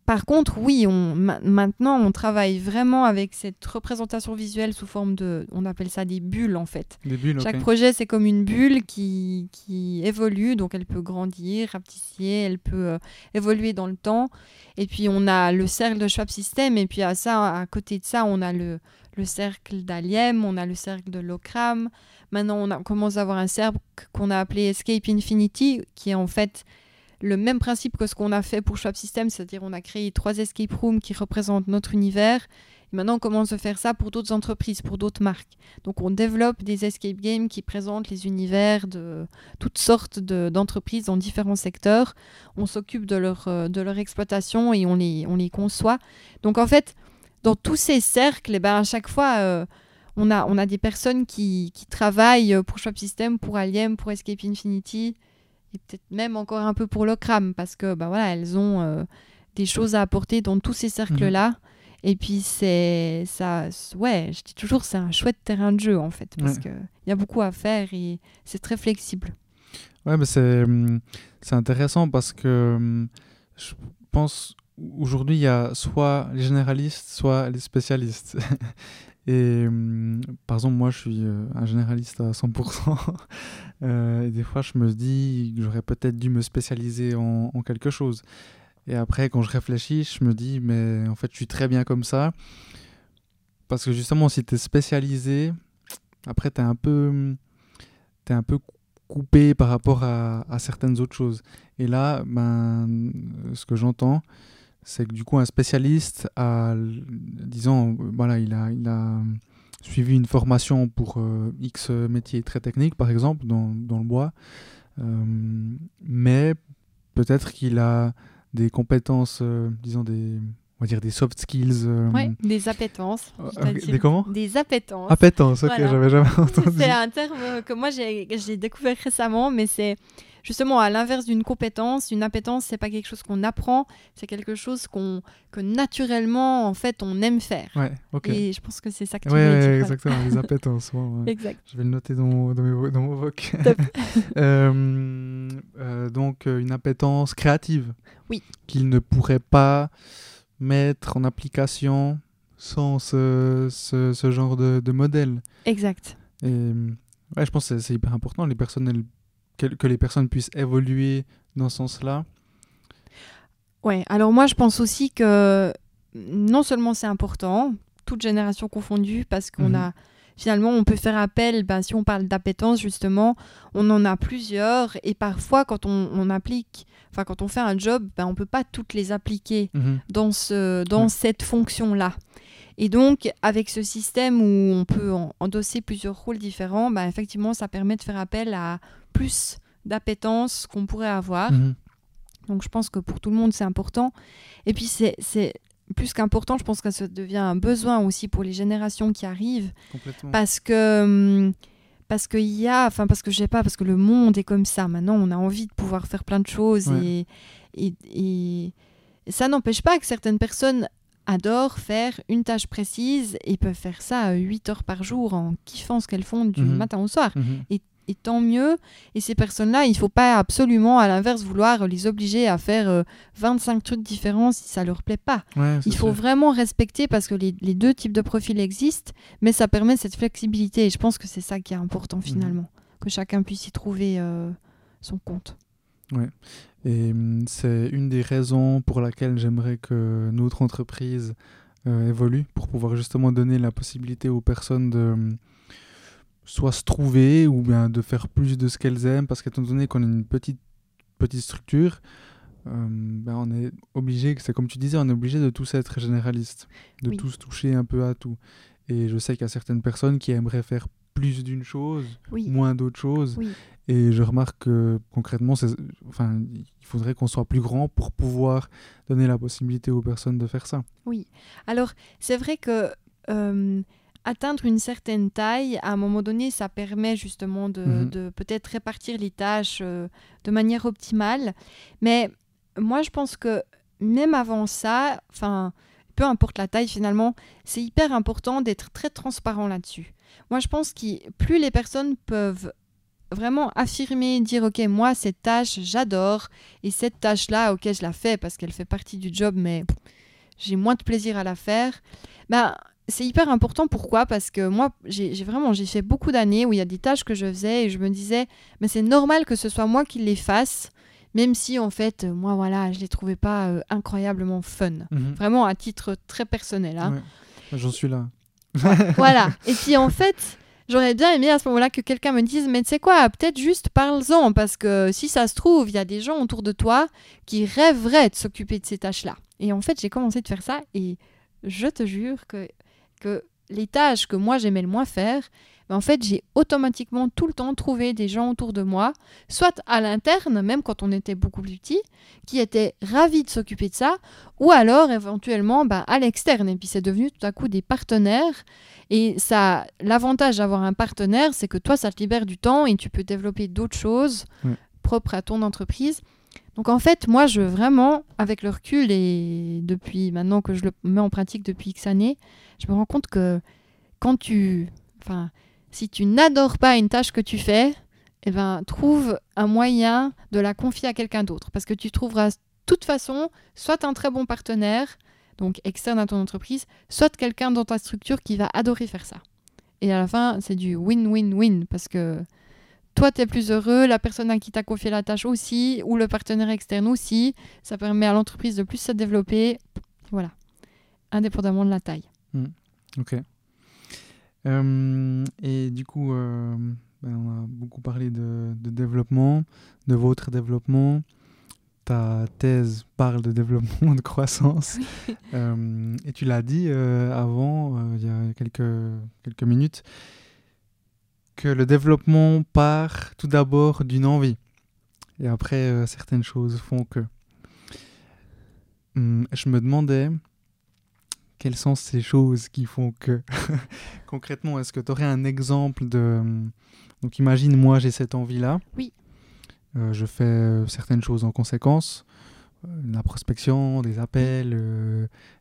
par contre, oui, on, ma- maintenant, on travaille vraiment avec cette représentation visuelle sous forme de, on appelle ça des bulles en fait. Des bulles. Chaque projet, c'est comme une bulle qui, qui évolue, donc elle peut grandir, rapetisser, elle peut euh, évoluer dans le temps. Et puis on a le cercle de Schwab System, et puis à ça, à côté de ça, on a le, le cercle d'Aliem, on a le cercle de Locram. Maintenant, on, a, on commence à avoir un cercle qu'on a appelé Escape Infinity, qui est en fait le même principe que ce qu'on a fait pour Schwab System, c'est-à-dire on a créé trois escape rooms qui représentent notre univers. Et maintenant, on commence à faire ça pour d'autres entreprises, pour d'autres marques. Donc on développe des escape games qui présentent les univers de toutes sortes de- d'entreprises dans différents secteurs. On s'occupe de leur, euh, exploitation et on les, on les conçoit. Donc en fait, dans tous ces cercles, eh ben, à chaque fois, euh, on, a, des personnes qui, qui travaillent pour Shop System, pour Aliem, pour Escape Infinity et peut-être même encore un peu pour Locram parce que ben voilà, elles ont euh, des choses à apporter dans tous ces cercles-là. Et puis c'est ça, ouais, je dis toujours c'est un chouette terrain de jeu en fait parce Ouais. que il y a beaucoup à faire et c'est très flexible. Ouais, mais c'est hum, c'est intéressant parce que hum, je pense aujourd'hui il y a soit les généralistes, soit les spécialistes. Et hum, par exemple, moi je suis euh, un généraliste à 100%. Euh, et des fois, je me dis que j'aurais peut-être dû me spécialiser en, quelque chose. Et après, quand je réfléchis, je me dis, mais en fait, je suis très bien comme ça. Parce que justement, si tu es spécialisé, après, tu es un peu. T'es un peu coupé par rapport à, à certaines autres choses. Et là, ben, ce que j'entends, c'est que du coup, un spécialiste a, disons, voilà, il a, il a suivi une formation pour euh, X métier très technique, par exemple, dans, dans le bois, Euh, mais peut-être qu'il a des compétences, euh, disons, des, on va dire des soft skills. Ouais, des appétences. des comment Des appétences. Appétence, ok, Voilà. j'avais jamais entendu. C'est un terme que moi j'ai j'ai découvert récemment, mais c'est justement à l'inverse d'une compétence. Une appétence, c'est pas quelque chose qu'on apprend, c'est quelque chose qu'on que naturellement en fait on aime faire. Ouais. Et je pense que c'est ça que tu Ouais, veux ouais, dire. exactement, les appétences. bon. Exact. Je vais le noter dans mon, dans mes dans mon voc. Euh, euh, donc, euh, une appétence créative. Oui. Qu'il ne pourrait pas mettre en application sans ce, ce, ce genre de, de modèle. Exact. Et ouais, je pense que c'est- c'est hyper important les personnes, elles- que, que les personnes puissent évoluer dans ce sens-là. Ouais, alors moi je pense aussi que non seulement c'est important, toute génération confondue, parce qu'on Mhm. a finalement on peut faire appel, ben, si on parle d'appétence justement, on en a plusieurs et parfois quand on, on applique, enfin quand on fait un job, ben, on peut pas toutes les appliquer Mhm. dans, ce, dans cette fonction-là. Et donc, avec ce système où on peut en- endosser plusieurs rôles différents, ben, effectivement, ça permet de faire appel à plus d'appétence qu'on pourrait avoir. Mhm. Donc je pense que pour tout le monde, c'est important. Et puis c'est plus qu'important, je pense que ça devient un besoin aussi pour les générations qui arrivent. Parce que... hum, Parce qu'il y a, enfin parce que je sais pas, parce que le monde est comme ça. Maintenant, on a envie de pouvoir faire plein de choses Ouais. et, et, et- et ça n'empêche pas que certaines personnes adorent faire une tâche précise et peuvent faire ça 8 heures par jour en kiffant ce qu'elles font du Mhm. matin au soir. Mhm. et tant mieux. Et ces personnes-là, il ne faut pas absolument, à l'inverse, vouloir les obliger à faire 25 euh, trucs différents si ça leur plaît pas. il faut vraiment respecter parce que les, deux types de profils existent, mais ça permet cette flexibilité. Et je pense que c'est ça qui est important mhm. finalement, que chacun puisse y trouver euh, son compte. Ouais. Et hum, c'est une des raisons pour laquelle j'aimerais que notre entreprise euh, évolue, pour pouvoir justement donner la possibilité aux personnes de hum, soit se trouver ou bien de faire plus de ce qu'elles aiment, parce qu'étant donné qu'on est une petite, petite structure, euh, ben on est obligé, c'est comme tu disais, on est obligé de tous être généraliste, de tous toucher un peu à tout. Et je sais qu'il y a certaines personnes qui aimeraient faire plus d'une chose, moins d'autres choses. Et je remarque que concrètement, enfin, il faudrait qu'on soit plus grand pour pouvoir donner la possibilité aux personnes de faire ça. Oui. Alors, c'est vrai que euh, atteindre une certaine taille, à un moment donné, ça permet justement de, mhm. peut-être répartir les tâches euh, de manière optimale. Mais moi, je pense que même avant ça, enfin, peu importe la taille finalement, c'est hyper important d'être très transparent là-dessus. Moi, je pense que plus les personnes peuvent vraiment affirmer, dire ok moi cette tâche j'adore et cette tâche là ok je la fais parce qu'elle fait partie du job mais j'ai moins de plaisir à la faire, ben c'est hyper important. Pourquoi? Parce que moi, j'ai vraiment j'ai fait beaucoup d'années où il y a des tâches que je faisais et je me disais, mais c'est normal que ce soit moi qui les fasse, même si en fait, moi, voilà, je les trouvais pas euh, incroyablement fun. Mhm. Vraiment à titre très personnel. Hein. J'en suis là. voilà. Et puis en fait, j'aurais bien aimé à ce moment-là que quelqu'un me dise, mais tu sais quoi, peut-être juste parle-en, parce que si ça se trouve, il y a des gens autour de toi qui rêveraient de s'occuper de ces tâches-là. Et en fait, j'ai commencé de faire ça et je te jure que que les tâches que moi j'aimais le moins faire, ben, en fait j'ai automatiquement tout le temps trouvé des gens autour de moi, soit à l'interne, même quand on était beaucoup plus petit, qui étaient ravis de s'occuper de ça, ou alors éventuellement ben, à l'externe. Et puis c'est devenu tout à coup des partenaires. Et ça, l'avantage d'avoir un partenaire, c'est que toi, ça te libère du temps et tu peux développer d'autres choses propres à ton entreprise. Donc en fait, moi, je vraiment, avec le recul et depuis maintenant que je le mets en pratique depuis X années, je me rends compte que quand tu, enfin, si tu n'adores pas une tâche que tu fais, eh ben, trouve un moyen de la confier à quelqu'un d'autre, parce que tu trouveras de toute façon soit un très bon partenaire, donc externe à ton entreprise, soit quelqu'un dans ta structure qui va adorer faire ça. Et à la fin, c'est du win-win-win, parce que toi, tu es plus heureux, la personne à qui tu as confié la tâche aussi, ou le partenaire externe aussi. Ça permet à l'entreprise de plus se développer. Voilà, indépendamment de la taille. Hmm. Ok. Euh, et du coup, euh, ben, on a beaucoup parlé de, développement, de votre développement. Ta thèse parle de développement, de croissance. Euh, et tu l'as dit avant, il y a quelques, quelques minutes, que le développement part tout d'abord d'une envie. Et après, certaines choses font que. Hmm, je me demandais quelles sont ces choses qui font que concrètement est-ce que tu aurais un exemple de donc imagine moi j'ai cette envie là oui euh, je fais euh, certaines choses en conséquence euh, la prospection des appels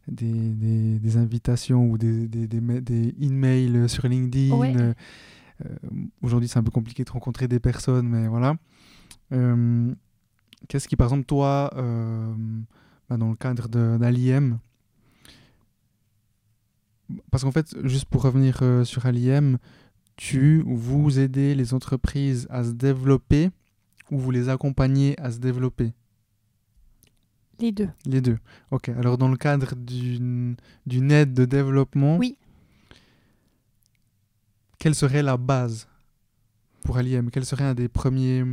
des, des, invitations ou des, des, des emails sur LinkedIn aujourd'hui c'est un peu compliqué de rencontrer des personnes mais voilà qu'est-ce qui par exemple toi bah, dans le cadre d'Aliem parce qu'en fait, juste pour revenir euh, sur Aliem, tu ou vous aidez les entreprises à se développer ou vous les accompagnez à se développer? Les deux. Les deux. Ok. Alors, dans le cadre d'une aide de développement, oui. Quelle serait la base pour Aliem Quel serait un des premiers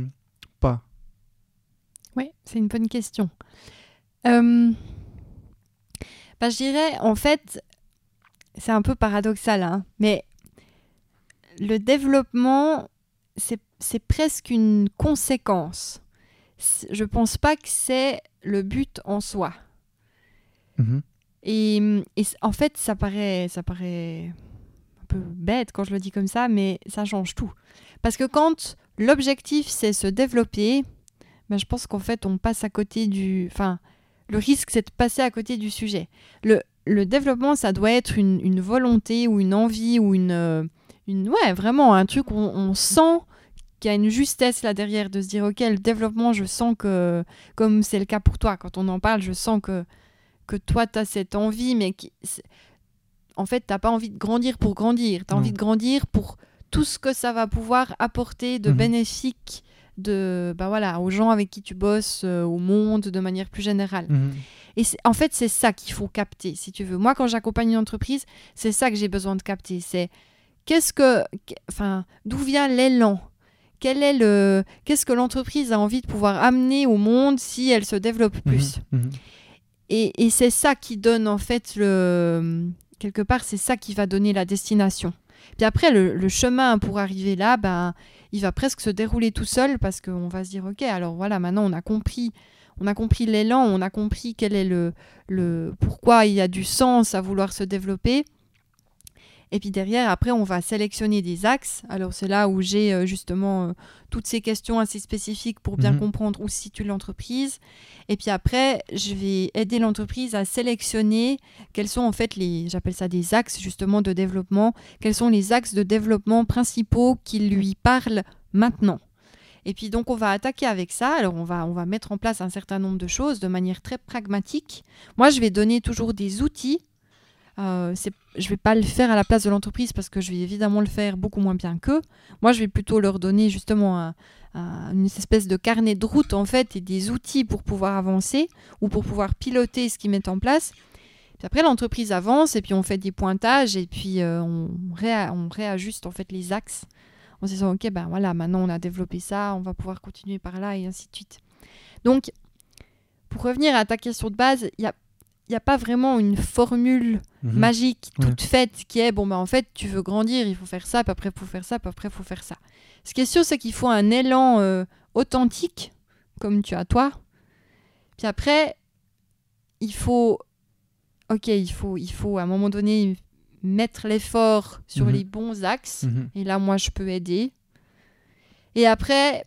pas? Oui, c'est une bonne question. Euh... Bah, je dirais, en fait, c'est un peu paradoxal, hein, mais le développement, c'est presque une conséquence. Je pense pas que c'est le but en soi. Mm-hmm. Et, en fait, ça paraît, ça paraît peu bête quand je le dis comme ça, mais ça change tout. Parce que quand l'objectif c'est se développer, ben je pense qu'en fait on passe à côté du. Enfin, le risque c'est de passer à côté du sujet. Le, le développement, ça doit être une, volonté ou une envie ou une, euh, une ouais, vraiment un truc où on, sent qu'il y a une justesse là derrière de se dire ok le développement je sens que comme c'est le cas pour toi quand on en parle je sens que que toi tu as cette envie mais qui, en fait t'as pas envie de grandir pour grandir. Tu as envie de grandir pour tout ce que ça va pouvoir apporter de mhm. bénéfique de bah voilà aux gens avec qui tu bosses euh, au monde de manière plus générale. Mhm. et en fait c'est ça qu'il faut capter si tu veux. Moi quand j'accompagne une entreprise c'est ça que j'ai besoin de capter. C'est qu'est-ce que enfin d'où vient l'élan? Quel est le qu'est-ce que l'entreprise a envie de pouvoir amener au monde si elle se développe mhm, plus? Et, et c'est ça qui donne en fait le quelque part c'est ça qui va donner la destination. Puis après le, chemin pour arriver là ben il va presque se dérouler tout seul parce qu'on va se dire ok alors voilà maintenant on a compris. On a compris l'élan on a compris quel est le, le pourquoi il y a du sens à vouloir se développer et puis derrière, après, on va sélectionner des axes. Alors c'est là où j'ai euh, justement euh, toutes ces questions assez spécifiques pour bien mhm. comprendre où se situe l'entreprise. Et puis après, je vais aider l'entreprise à sélectionner quels sont en fait les, j'appelle ça des axes justement de développement, quels sont les axes de développement principaux qui lui parlent maintenant. Et puis donc on va attaquer avec ça. Alors on va, on va mettre en place un certain nombre de choses de manière très pragmatique. Moi je vais donner toujours des outils euh, je ne vais pas le faire à la place de l'entreprise parce que je vais évidemment le faire beaucoup moins bien qu'eux. Moi, je vais plutôt leur donner justement une espèce de carnet de route en fait et des outils pour pouvoir avancer ou pour pouvoir piloter ce qu'ils mettent en place. Après, l'entreprise avance et puis on fait des pointages et puis euh, on, on, réajuste en fait les axes en se disant ok ben voilà maintenant on a développé ça, on va pouvoir continuer par là et ainsi de suite. Donc pour revenir à ta question de base, il y a n'y a pas vraiment une formule mhm. magique toute faite qui est bon bah en fait tu veux grandir il faut faire ça puis après il faut faire ça puis après il faut faire ça ce qui est sûr c'est qu'il faut un élan euh, authentique comme tu as toi puis après il faut ok il faut il faut à un moment donné mettre l'effort sur mhm. les bons axes mhm. et là moi je peux aider et après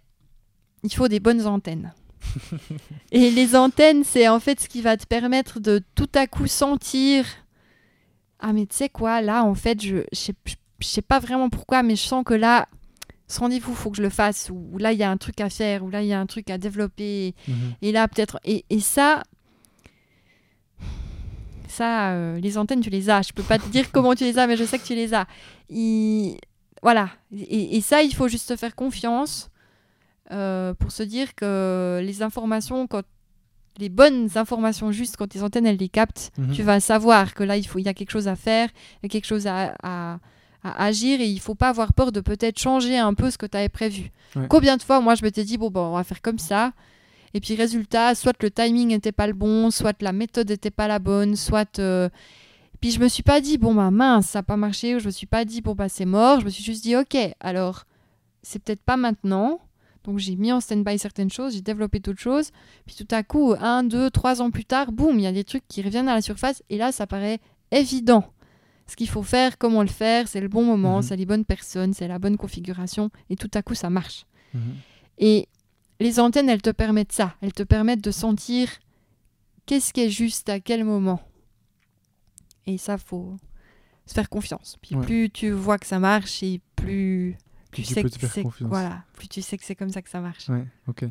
il faut des bonnes antennes et les antennes, c'est en fait ce qui va te permettre de tout à coup sentir Ah, mais tu sais quoi, là, en fait, je sais, sais pas vraiment pourquoi, mais je sens que là, ce rendez-vous, faut que je le fasse, ou, là, il y a un truc à faire, ou là, il y a un truc à développer. Mhm. Et là, peut-être. Et, et, ça. Ça, euh, les antennes, tu les as. Je peux pas te dire comment tu les as, mais je sais que tu les as. Voilà. Et, et ça, il faut juste te faire confiance. Euh, pour se dire que les informations, quand les bonnes informations justes, quand tes antennes elles les captent, mhm. tu vas savoir que là il faut, il y a quelque chose à faire, il y a quelque chose à, à, agir et il faut pas avoir peur de peut-être changer un peu ce que tu avais prévu. Combien de fois moi je m'étais dit bon bon on va faire comme ça. Et puis résultat, soit le timing n'était pas le bon, soit la méthode n'était pas la bonne, soit euh, puis je me suis pas dit bon bah mince ça n'a pas marché ou je me suis pas dit bon bah c'est mort. Je me suis juste dit ok alors c'est peut-être pas maintenant donc j'ai mis en stand-by certaines choses, j'ai développé d'autres choses. Puis tout à coup, un, deux, trois ans plus tard, boum, il y a des trucs qui reviennent à la surface. Et là, ça paraît évident. Ce qu'il faut faire, comment le faire, c'est le bon moment, mhm. c'est les bonnes personnes, c'est la bonne configuration. Et tout à coup, ça marche. Mhm. Et les antennes, elles te permettent ça. Elles te permettent de sentir qu'est-ce qui est juste à quel moment. Et ça, faut se faire confiance. Puis plus tu vois que ça marche, et plus tu, sais que c'est voilà, plus tu sais que c'est comme ça que ça marche. Ouais, ok.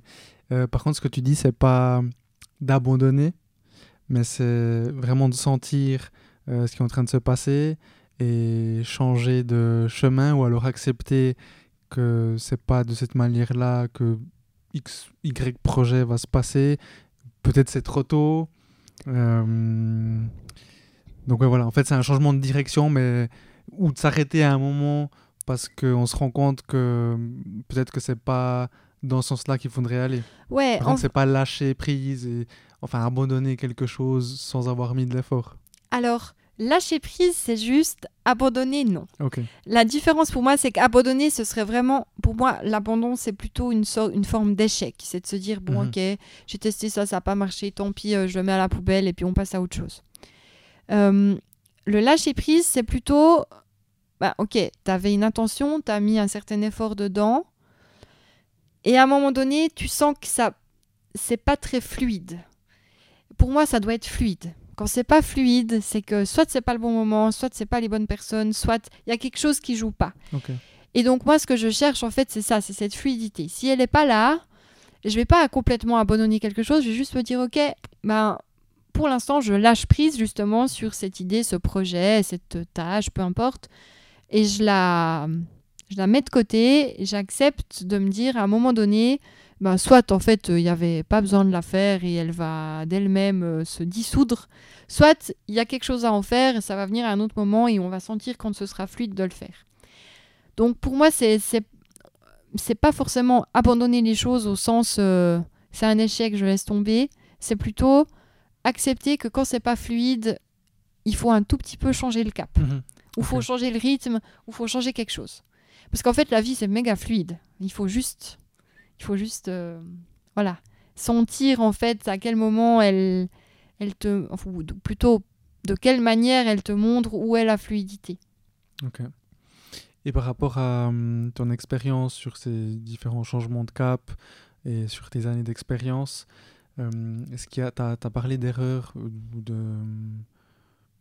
Euh, par contre, ce que tu dis, c'est pas d'abandonner, mais c'est vraiment de sentir euh, ce qui est en train de se passer et changer de chemin ou alors accepter que c'est pas de cette manière-là que X, Y projet va se passer. Peut-être c'est trop tôt. Euh, donc voilà, en fait c'est un changement de direction, mais ou de s'arrêter à un moment parce qu'on se rend compte que peut-être que c'est pas dans ce sens-là qu'il faudrait aller. Ouais. Par c'est pas lâcher prise et enfin abandonner quelque chose sans avoir mis de l'effort. Alors, lâcher prise, c'est juste abandonner, non. Ok. La différence pour moi, c'est qu'abandonner, ce serait vraiment, pour moi, l'abandon, c'est plutôt une, une forme d'échec. C'est de se dire, bon, mhm. ok, j'ai testé ça, ça n'a pas marché, tant pis, euh, je le mets à la poubelle et puis on passe à autre chose. Euh, le lâcher prise, c'est plutôt bah, ok, tu avais une intention, tu as mis un certain effort dedans, et à un moment donné, tu sens que ça, c'est pas très fluide. Pour moi, ça doit être fluide. Quand c'est pas fluide, c'est que soit c'est pas le bon moment, soit c'est pas les bonnes personnes, soit il y a quelque chose qui joue pas. Et donc moi, ce que je cherche, en fait, c'est ça, c'est cette fluidité. Si elle n'est pas là, je vais pas complètement abandonner quelque chose, je vais juste me dire, ok, ben, pour l'instant, je lâche prise justement sur cette idée, ce projet, cette tâche, peu importe, et je la, je la mets de côté, j'accepte de me dire à un moment donné, ben, soit en fait il n'y avait pas besoin de la faire et elle va d'elle-même euh, se dissoudre, soit il y a quelque chose à en faire et ça va venir à un autre moment et on va sentir quand ce sera fluide de le faire. Donc pour moi, c'est c'est pas forcément abandonner les choses au sens euh, c'est un échec, je laisse tomber. C'est plutôt accepter que quand c'est pas fluide, il faut un tout petit peu changer le cap. Mhm. Ou il faut changer le rythme, ou il faut changer quelque chose. Parce qu'en fait, la vie, c'est méga fluide. Il faut juste, il faut juste, euh, voilà, sentir en fait à quel moment elle, elle te, ou plutôt de quelle manière elle te montre où est la fluidité. Ok. Et par rapport à hum, ton expérience sur ces différents changements de cap et sur tes années d'expérience, hum, est-ce qu'il y a, t'as, as parlé d'erreurs ou de,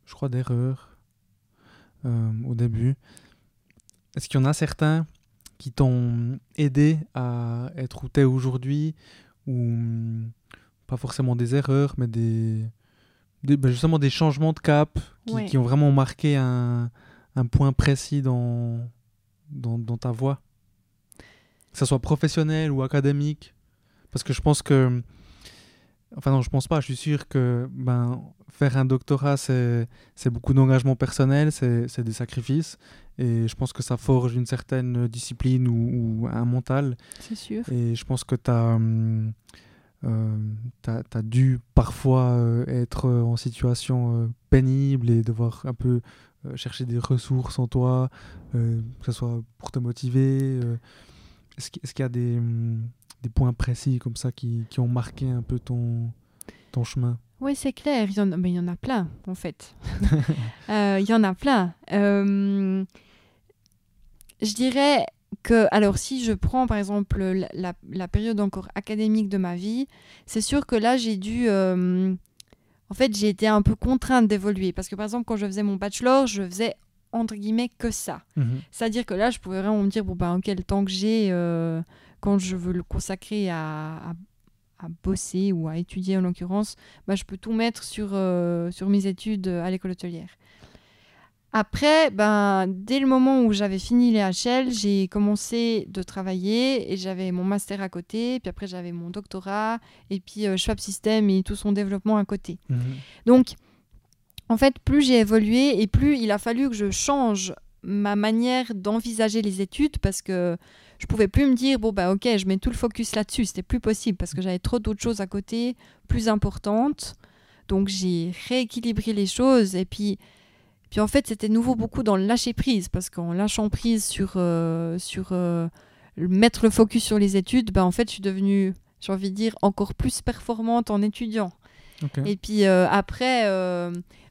je crois d'erreurs hum, au début. Est-ce qu'il y en a certains qui t'ont aidé à être où tu es aujourd'hui ou pas forcément des erreurs, mais des, ben, justement des changements de cap qui, qui ont vraiment marqué un, un point précis dans, dans, dans, ta voix Que ce soit professionnel ou académique? Parce que je pense que. Enfin, non, je pense pas. Je suis sûr que ben, faire un doctorat, c'est beaucoup d'engagement personnel, c'est des sacrifices. Et je pense que ça forge une certaine discipline ou, ou un mental. C'est sûr. Et je pense que tu as. Euh, as, dû parfois euh, être en situation euh, pénible et devoir un peu chercher des ressources en toi, que ce soit pour te motiver Est-ce qu'il y a des, hum, des, points précis comme ça qui, qui, ont marqué un peu ton, ton chemin oui, c'est clair. Il y, en a, mais il y en a plein, en fait. il y en a plein. je dirais que, alors, si je prends par exemple la, la, période encore académique de ma vie, c'est sûr que là, j'ai dû en fait, j'ai été un peu contrainte d'évoluer. Parce que, par exemple, quand je faisais mon bachelor, je faisais entre guillemets que ça. Mhm. C'est-à-dire que là, je pouvais vraiment me dire, bon, ben, quel temps que j'ai euh, quand je veux le consacrer à, à, bosser ou à étudier en l'occurrence, bah, je peux tout mettre sur, euh, sur mes études à l'école hôtelière. Après, ben, dès le moment où j'avais fini les HL, j'ai commencé de travailler et j'avais mon master à côté, puis après j'avais mon doctorat et puis euh, Schwab System et tout son développement à côté. Mhm. Donc, en fait, plus j'ai évolué et plus il a fallu que je change ma manière d'envisager les études parce que je pouvais plus me dire bon bah ok je mets tout le focus là-dessus c'était plus possible parce que j'avais trop d'autres choses à côté plus importantes donc j'ai rééquilibré les choses et puis puis en fait, c'était nouveau beaucoup dans le lâcher prise, parce qu'en lâchant prise sur, euh, sur euh, mettre le focus sur les études, ben, en fait, je suis devenue, j'ai envie de dire, encore plus performante en étudiant. Et puis euh, après,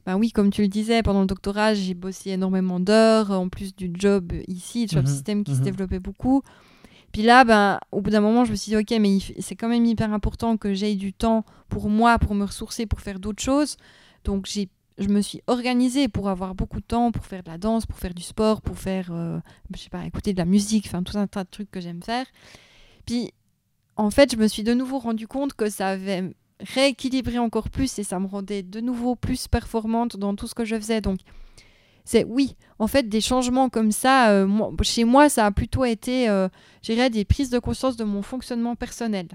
ben oui, comme tu le disais, pendant le doctorat, j'ai bossé énormément d'heures, en plus du job ici, le job mhm. système qui se mhm. développait beaucoup. Puis là, ben, au bout d'un moment, je me suis dit, ok, mais c'est quand même hyper important que j'aie du temps pour moi, pour me ressourcer, pour faire d'autres choses. Donc j'ai je me suis organisée pour avoir beaucoup de temps pour faire de la danse, pour faire du sport, pour faire, euh, je sais pas, écouter de la musique, enfin tout un tas de trucs que j'aime faire. Puis, en fait, je me suis de nouveau rendu compte que ça avait rééquilibré encore plus et ça me rendait de nouveau plus performante dans tout ce que je faisais. Donc, c'est oui, en fait, des changements comme ça, euh, chez moi, ça a plutôt été, euh, des prises de conscience de mon fonctionnement personnel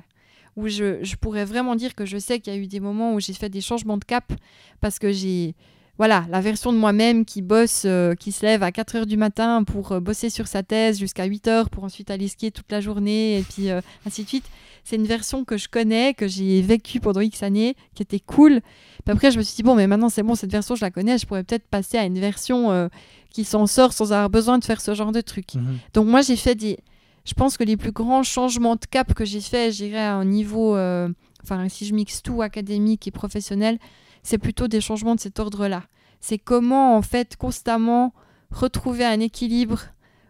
où je, pourrais vraiment dire que je sais qu'il y a eu des moments où j'ai fait des changements de cap parce que j'ai voilà, la version de moi-même qui bosse, euh, qui se lève à 4 heures du matin pour bosser sur sa thèse jusqu'à 8 heures pour ensuite aller skier toute la journée et puis ainsi de suite. C'est une version que je connais, que j'ai vécue pendant X années, qui était cool. Puis après, je me suis dit, bon, mais maintenant c'est bon, cette version, je la connais, je pourrais peut-être passer à une version qui s'en sort sans avoir besoin de faire ce genre de truc. Mhm. Donc moi, j'ai fait des je pense que les plus grands changements de cap que j'ai fait, j'irais à un niveau, euh, enfin si je mixe tout académique et professionnel, c'est plutôt des changements de cet ordre-là. C'est comment en fait constamment retrouver un équilibre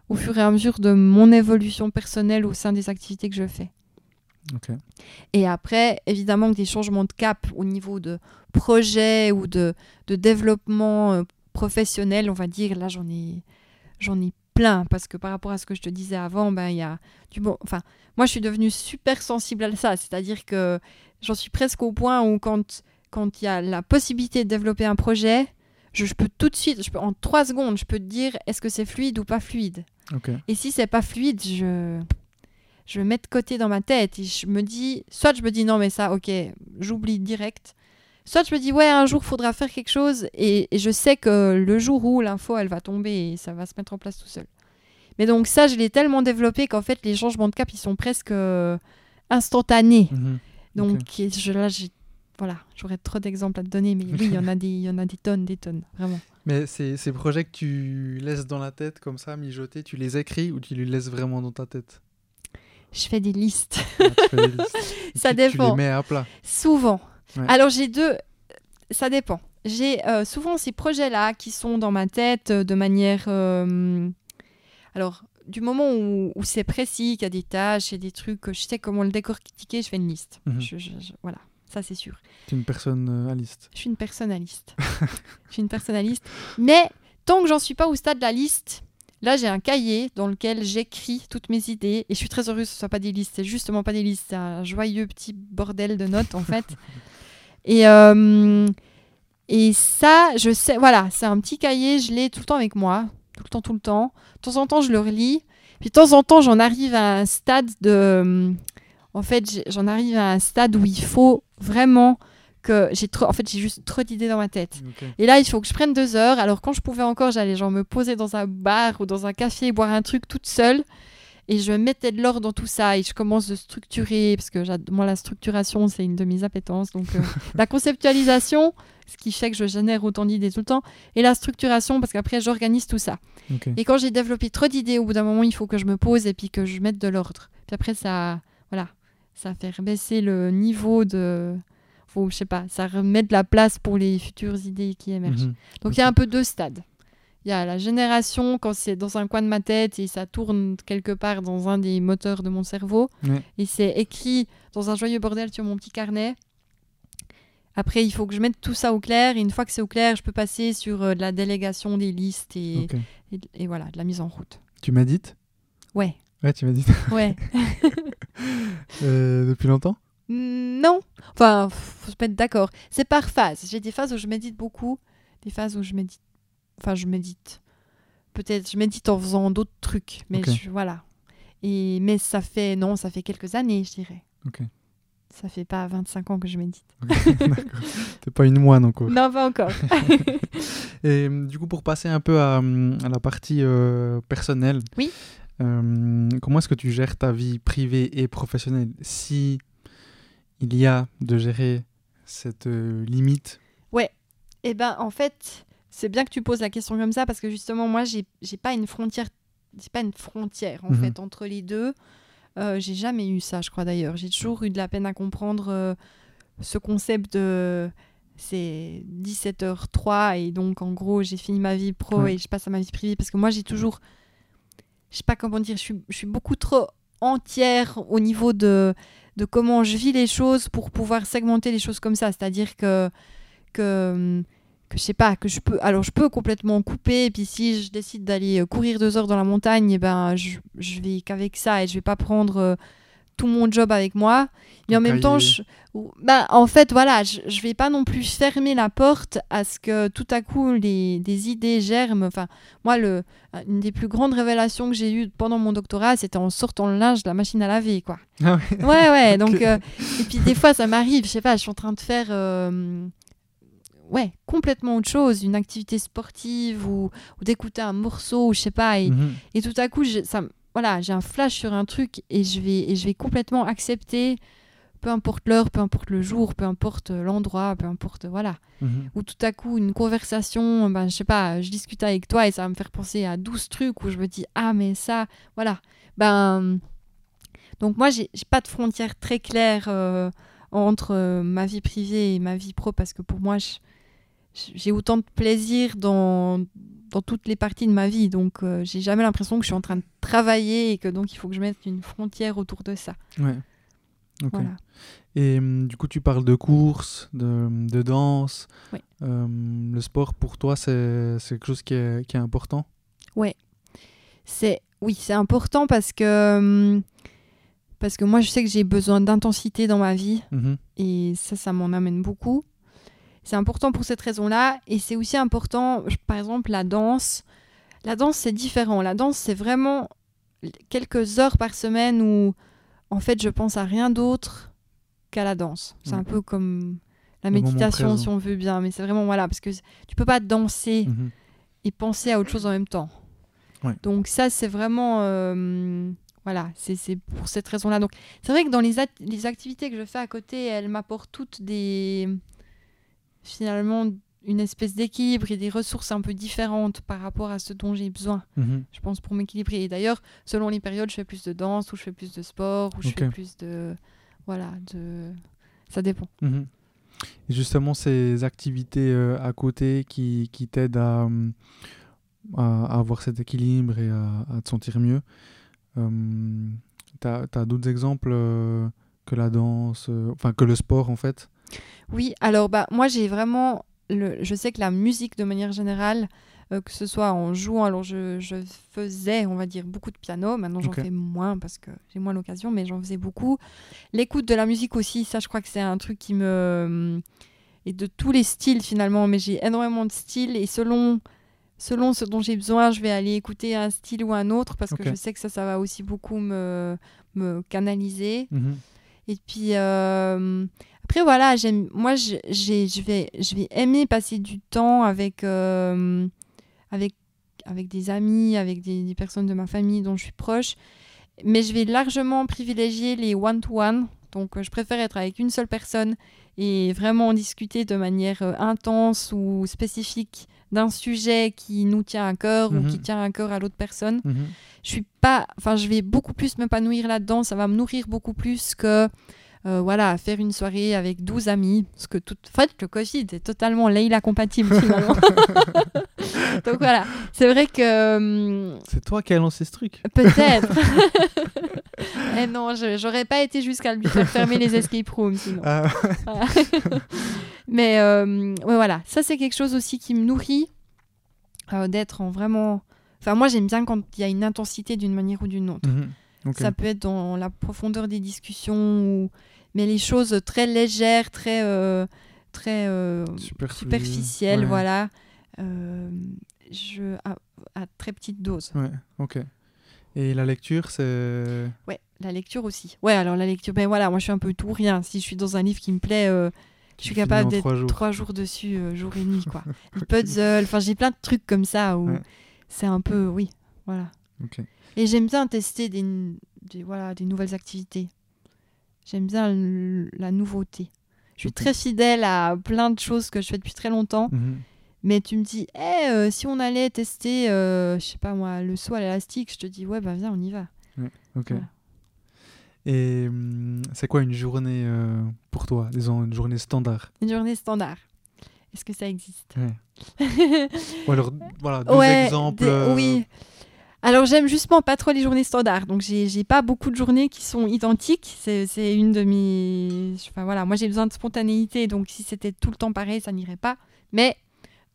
au fur et à mesure de mon évolution personnelle au sein des activités que je fais. Et après, évidemment des changements de cap au niveau de projet ou de, de développement euh, professionnel, on va dire, là j'en ai, j'en ai plein parce que par rapport à ce que je te disais avant, ben il y a du bon. Enfin, moi je suis devenue super sensible à ça, c'est-à-dire que j'en suis presque au point où quand quand il y a la possibilité de développer un projet, je, peux tout de suite, je peux, en trois secondes, je peux te dire est-ce que c'est fluide ou pas fluide? Et si c'est pas fluide, je je mets de côté dans ma tête et je me dis, soit je me dis non mais ça, ok, j'oublie direct. Soit je me dis ouais un jour il faudra faire quelque chose et, je sais que le jour où l'info elle va tomber et ça va se mettre en place tout seul. Mais donc ça je l'ai tellement développé qu'en fait les changements de cap ils sont presque euh, instantanés. Mhm. Donc je, là j'ai voilà, j'aurais trop d'exemples à te donner, mais oui, il y en a des, il y en a des tonnes, des tonnes, vraiment. Mais ces, ces projets que tu laisses dans la tête comme ça, mijoter, tu les écris ou tu les laisses vraiment dans ta tête? Je fais des listes. Ah, ça dépend. Tu les mets à plat. Souvent. Alors j'ai deux. Ça dépend. J'ai euh, souvent ces projets-là qui sont dans ma tête euh, de manière. Euh, alors du moment où, où c'est précis, qu'il y a des tâches et des trucs, je sais comment le décortiquer, je fais une liste. Mhm. voilà ça c'est sûr. Tu es une personnaliste. Je suis une personnaliste. je suis une personnaliste. Mais tant que j'en suis pas au stade de la liste, là j'ai un cahier dans lequel j'écris toutes mes idées et je suis très heureuse que ce soit pas des listes. C'est justement pas des listes, c'est un joyeux petit bordel de notes en fait. et euh, et ça, je sais, voilà, c'est un petit cahier, je l'ai tout le temps avec moi, tout le temps, tout le temps. De temps en temps, je le relis. Puis de temps en temps, j'en arrive à un stade de en fait, j'en arrive à un stade où il faut vraiment que j'ai trop en fait j'ai juste trop d'idées dans ma tête. Et là il faut que je prenne deux heures. Alors quand je pouvais encore j'allais genre me poser dans un bar ou dans un café boire un truc toute seule. Et je mettais de l'ordre dans tout ça et je commence de structurer parce que moi la structuration c'est une de mes appétences. Donc euh, la conceptualisation ce qui fait que je génère autant d'idées tout le temps et la structuration parce qu'après j'organise tout ça. Et quand j'ai développé trop d'idées au bout d'un moment il faut que je me pose et puis que je mette de l'ordre. Puis après ça voilà ça fait baisser le niveau de faut je sais pas ça remet de la place pour les futures idées qui émergent. Mhm. donc il y a un peu deux stades. Il y a la génération quand c'est dans un coin de ma tête et ça tourne quelque part dans un des moteurs de mon cerveau et c'est écrit dans un joyeux bordel sur mon petit carnet. Après il faut que je mette tout ça au clair et une fois que c'est au clair je peux passer sur euh, de la délégation des listes et, et, voilà de la mise en route. Tu médites ouais. Ouais, tu m'as dit. Ouais. Euh, depuis longtemps? Non. Enfin, faut se mettre d'accord. C'est par phase. J'ai des phases où je médite beaucoup, des phases où je médite. Enfin, je médite. Peut-être, je médite en faisant d'autres trucs, mais voilà. Et mais ça fait non, ça fait quelques années, je dirais. Ok. Ça fait pas 25 ans que je médite. T'es pas une moine encore. Non, pas encore. Et du coup, pour passer un peu à, à la partie euh, personnelle. Oui. Euh, comment est-ce que tu gères ta vie privée et professionnelle si il y a de gérer cette euh, limite? Ouais, et eh ben en fait, c'est bien que tu poses la question comme ça parce que justement moi j'ai pas une frontière, j'ai pas une frontière en mhm. fait entre les deux. Euh, j'ai jamais eu ça, je crois d'ailleurs. J'ai toujours eu de la peine à comprendre ce concept de c'est 17h03 et donc en gros j'ai fini ma vie pro et je passe à ma vie privée parce que moi j'ai toujours je sais pas comment dire, je suis, je suis beaucoup trop entière au niveau de, de comment je vis les choses pour pouvoir segmenter les choses comme ça. C'est-à-dire que, que, que je sais pas, que je peux, alors je peux complètement couper, et puis si je décide d'aller courir deux heures dans la montagne, eh ben je, je vais qu'avec ça et je vais pas prendre euh, tout mon job avec moi. Mais en même temps, je, bah, en fait, voilà, je, je vais pas non plus fermer la porte à ce que tout à coup les, des idées germent. Enfin, moi, le, une des plus grandes révélations que j'ai eues pendant mon doctorat, c'était en sortant le linge de la machine à laver, quoi. Ah ouais. ouais, ouais. Donc, euh, et puis des fois, ça m'arrive, je sais pas, je suis en train de faire. Euh, ouais, complètement autre chose, une activité sportive ou, ou d'écouter un morceau, ou je sais pas, et, mhm. et tout à coup, ça, voilà, j'ai un flash sur un truc et je vais, et je vais complètement accepter, peu importe l'heure, peu importe le jour, peu importe l'endroit, peu importe, voilà. Mhm. Ou tout à coup, une conversation, ben, je sais pas, je discute avec toi et ça va me faire penser à 12 trucs où je me dis, ah, mais ça, voilà. Ben, donc moi, j'ai pas de frontière très claire euh, entre euh, ma vie privée et ma vie pro parce que pour moi, j'ai autant de plaisir dans dans toutes les parties de ma vie. Donc, euh, j'ai jamais l'impression que je suis en train de travailler et que donc il faut que je mette une frontière autour de ça. Ouais. Voilà. Et hum, du coup, tu parles de course, de, de danse. Hum, le sport, pour toi, c'est quelque chose qui est, qui est important? Ouais. c'est oui, c'est important parce que hum, parce que moi je sais que j'ai besoin d'intensité dans ma vie Mhm. et ça ça m'en amène beaucoup. C'est important pour cette raison-là et c'est aussi important par exemple la danse. La danse c'est différent. La danse c'est vraiment quelques heures par semaine où en fait je pense à rien d'autre qu'à la danse. C'est un peu comme la méditation si on veut bien mais c'est vraiment voilà parce que tu peux pas danser Mhm. et penser à autre chose en même temps. Ouais. Donc ça, c'est vraiment... euh, voilà, c'est pour cette raison-là. Donc c'est vrai que dans les, les activités que je fais à côté, elles m'apportent toutes des... Finalement, une espèce d'équilibre et des ressources un peu différentes par rapport à ce dont j'ai besoin, Mhm. je pense, pour m'équilibrer. Et d'ailleurs, selon les périodes, je fais plus de danse, ou je fais plus de sport, ou je fais plus de... Voilà, de... Ça dépend. Mhm. Et justement, ces activités euh, à côté qui, qui t'aident à, à, à avoir cet équilibre et à, à te sentir mieux, euh, t'as as, d'autres exemples euh, que la danse, euh, enfin que le sport en fait? Oui, alors bah moi j'ai vraiment le, je sais que la musique de manière générale, euh, que ce soit en jouant, alors je, je faisais on va dire beaucoup de piano, maintenant j'en fais moins parce que j'ai moins l'occasion, mais j'en faisais beaucoup. L'écoute de la musique aussi, ça je crois que c'est un truc qui me et de tous les styles finalement, mais j'ai énormément de styles et selon selon ce dont j'ai besoin, je vais aller écouter un style ou un autre parce que je sais que ça ça va aussi beaucoup me me canaliser. Mhm. Et puis euh, après voilà, j'aime moi je- j'ai je vais je vais aimer passer du temps avec euh, avec avec des amis, avec des, des personnes de ma famille dont je suis proche, mais je vais largement privilégier les one to one. Donc euh, je préfère être avec une seule personne et vraiment discuter de manière euh, intense ou spécifique d'un sujet qui nous tient à cœur ou Mhm. qui tient à cœur à l'autre personne Mhm. je suis pas enfin je vais beaucoup plus m'épanouir là-dedans ça va me nourrir beaucoup plus que euh, voilà faire une soirée avec 12 amis parce que tout en fait le Covid est totalement Leila compatible finalement donc voilà c'est vrai que hum, C'est toi qui as lancé ce truc peut-être Eh non je- j'aurais pas été jusqu'à lui faire fermer les escape rooms sinon Ah, Voilà. Mais euh, ouais, voilà, ça c'est quelque chose aussi qui me nourrit euh, d'être en vraiment. Enfin, moi j'aime bien quand il y a une intensité d'une manière ou d'une autre. mhm. Ça peut être dans la profondeur des discussions, ou... mais les choses très légères, très, euh, très euh, superficielles, Ouais. voilà. euh, je... à, à très petite dose. Ouais, ok. Et la lecture, c'est. Ouais, la lecture aussi. Ouais, alors la lecture, ben voilà, moi je suis un peu tout ou rien. Si je suis dans un livre qui me plaît, je suis capable d'être trois jours. trois jours dessus, jour et nuit, quoi. Les puzzles, enfin j'ai plein de trucs comme ça où Ouais. c'est un peu, oui, voilà. Ok. Et j'aime bien tester des, des, voilà, des nouvelles activités. J'aime bien la nouveauté. Je suis très fidèle à plein de choses que je fais depuis très longtemps. Mhm. Mais tu me dis, Eh, euh, si on allait tester, euh, je sais pas moi, le saut à l'élastique, je te dis, ouais, bah viens, on y va. Ok. Voilà. Et hum, c'est quoi une journée euh, pour toi? Disons une journée standard. Une journée standard. Est-ce que ça existe? Ou alors, voilà, deux Ouais, exemples. des- euh, Oui. Alors j'aime justement pas trop les journées standards, donc j'ai pas beaucoup de journées qui sont identiques. C'est une de mes. Enfin voilà, moi j'ai besoin de spontanéité, donc si c'était tout le temps pareil, ça n'irait pas. Mais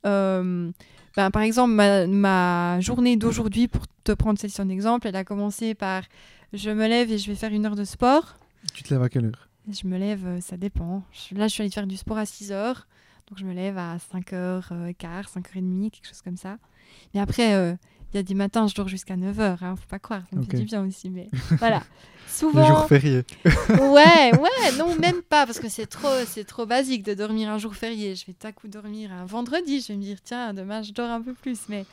euh, ben, par exemple, ma, ma journée d'aujourd'hui, pour te prendre celle-ci en exemple, elle a commencé par je me lève et je vais faire une heure de sport. Tu te lèves à quelle heure? Je me lève, euh, ça dépend. Je- là, je suis allée faire du sport à 6 heures. Donc, je me lève à 5h15, 5h30, quelque chose comme ça. Mais après, euh, il y a des matins, je dors jusqu'à 9h. Hein, faut pas croire, ça me Ok. fait du bien aussi. Mais voilà. Souvent. jour férié. ouais, ouais, non, même pas, parce que c'est trop, c'est trop basique de dormir un jour férié. Je vais tout à coup dormir un vendredi. Je vais me dire, tiens, demain, je dors un peu plus. Mais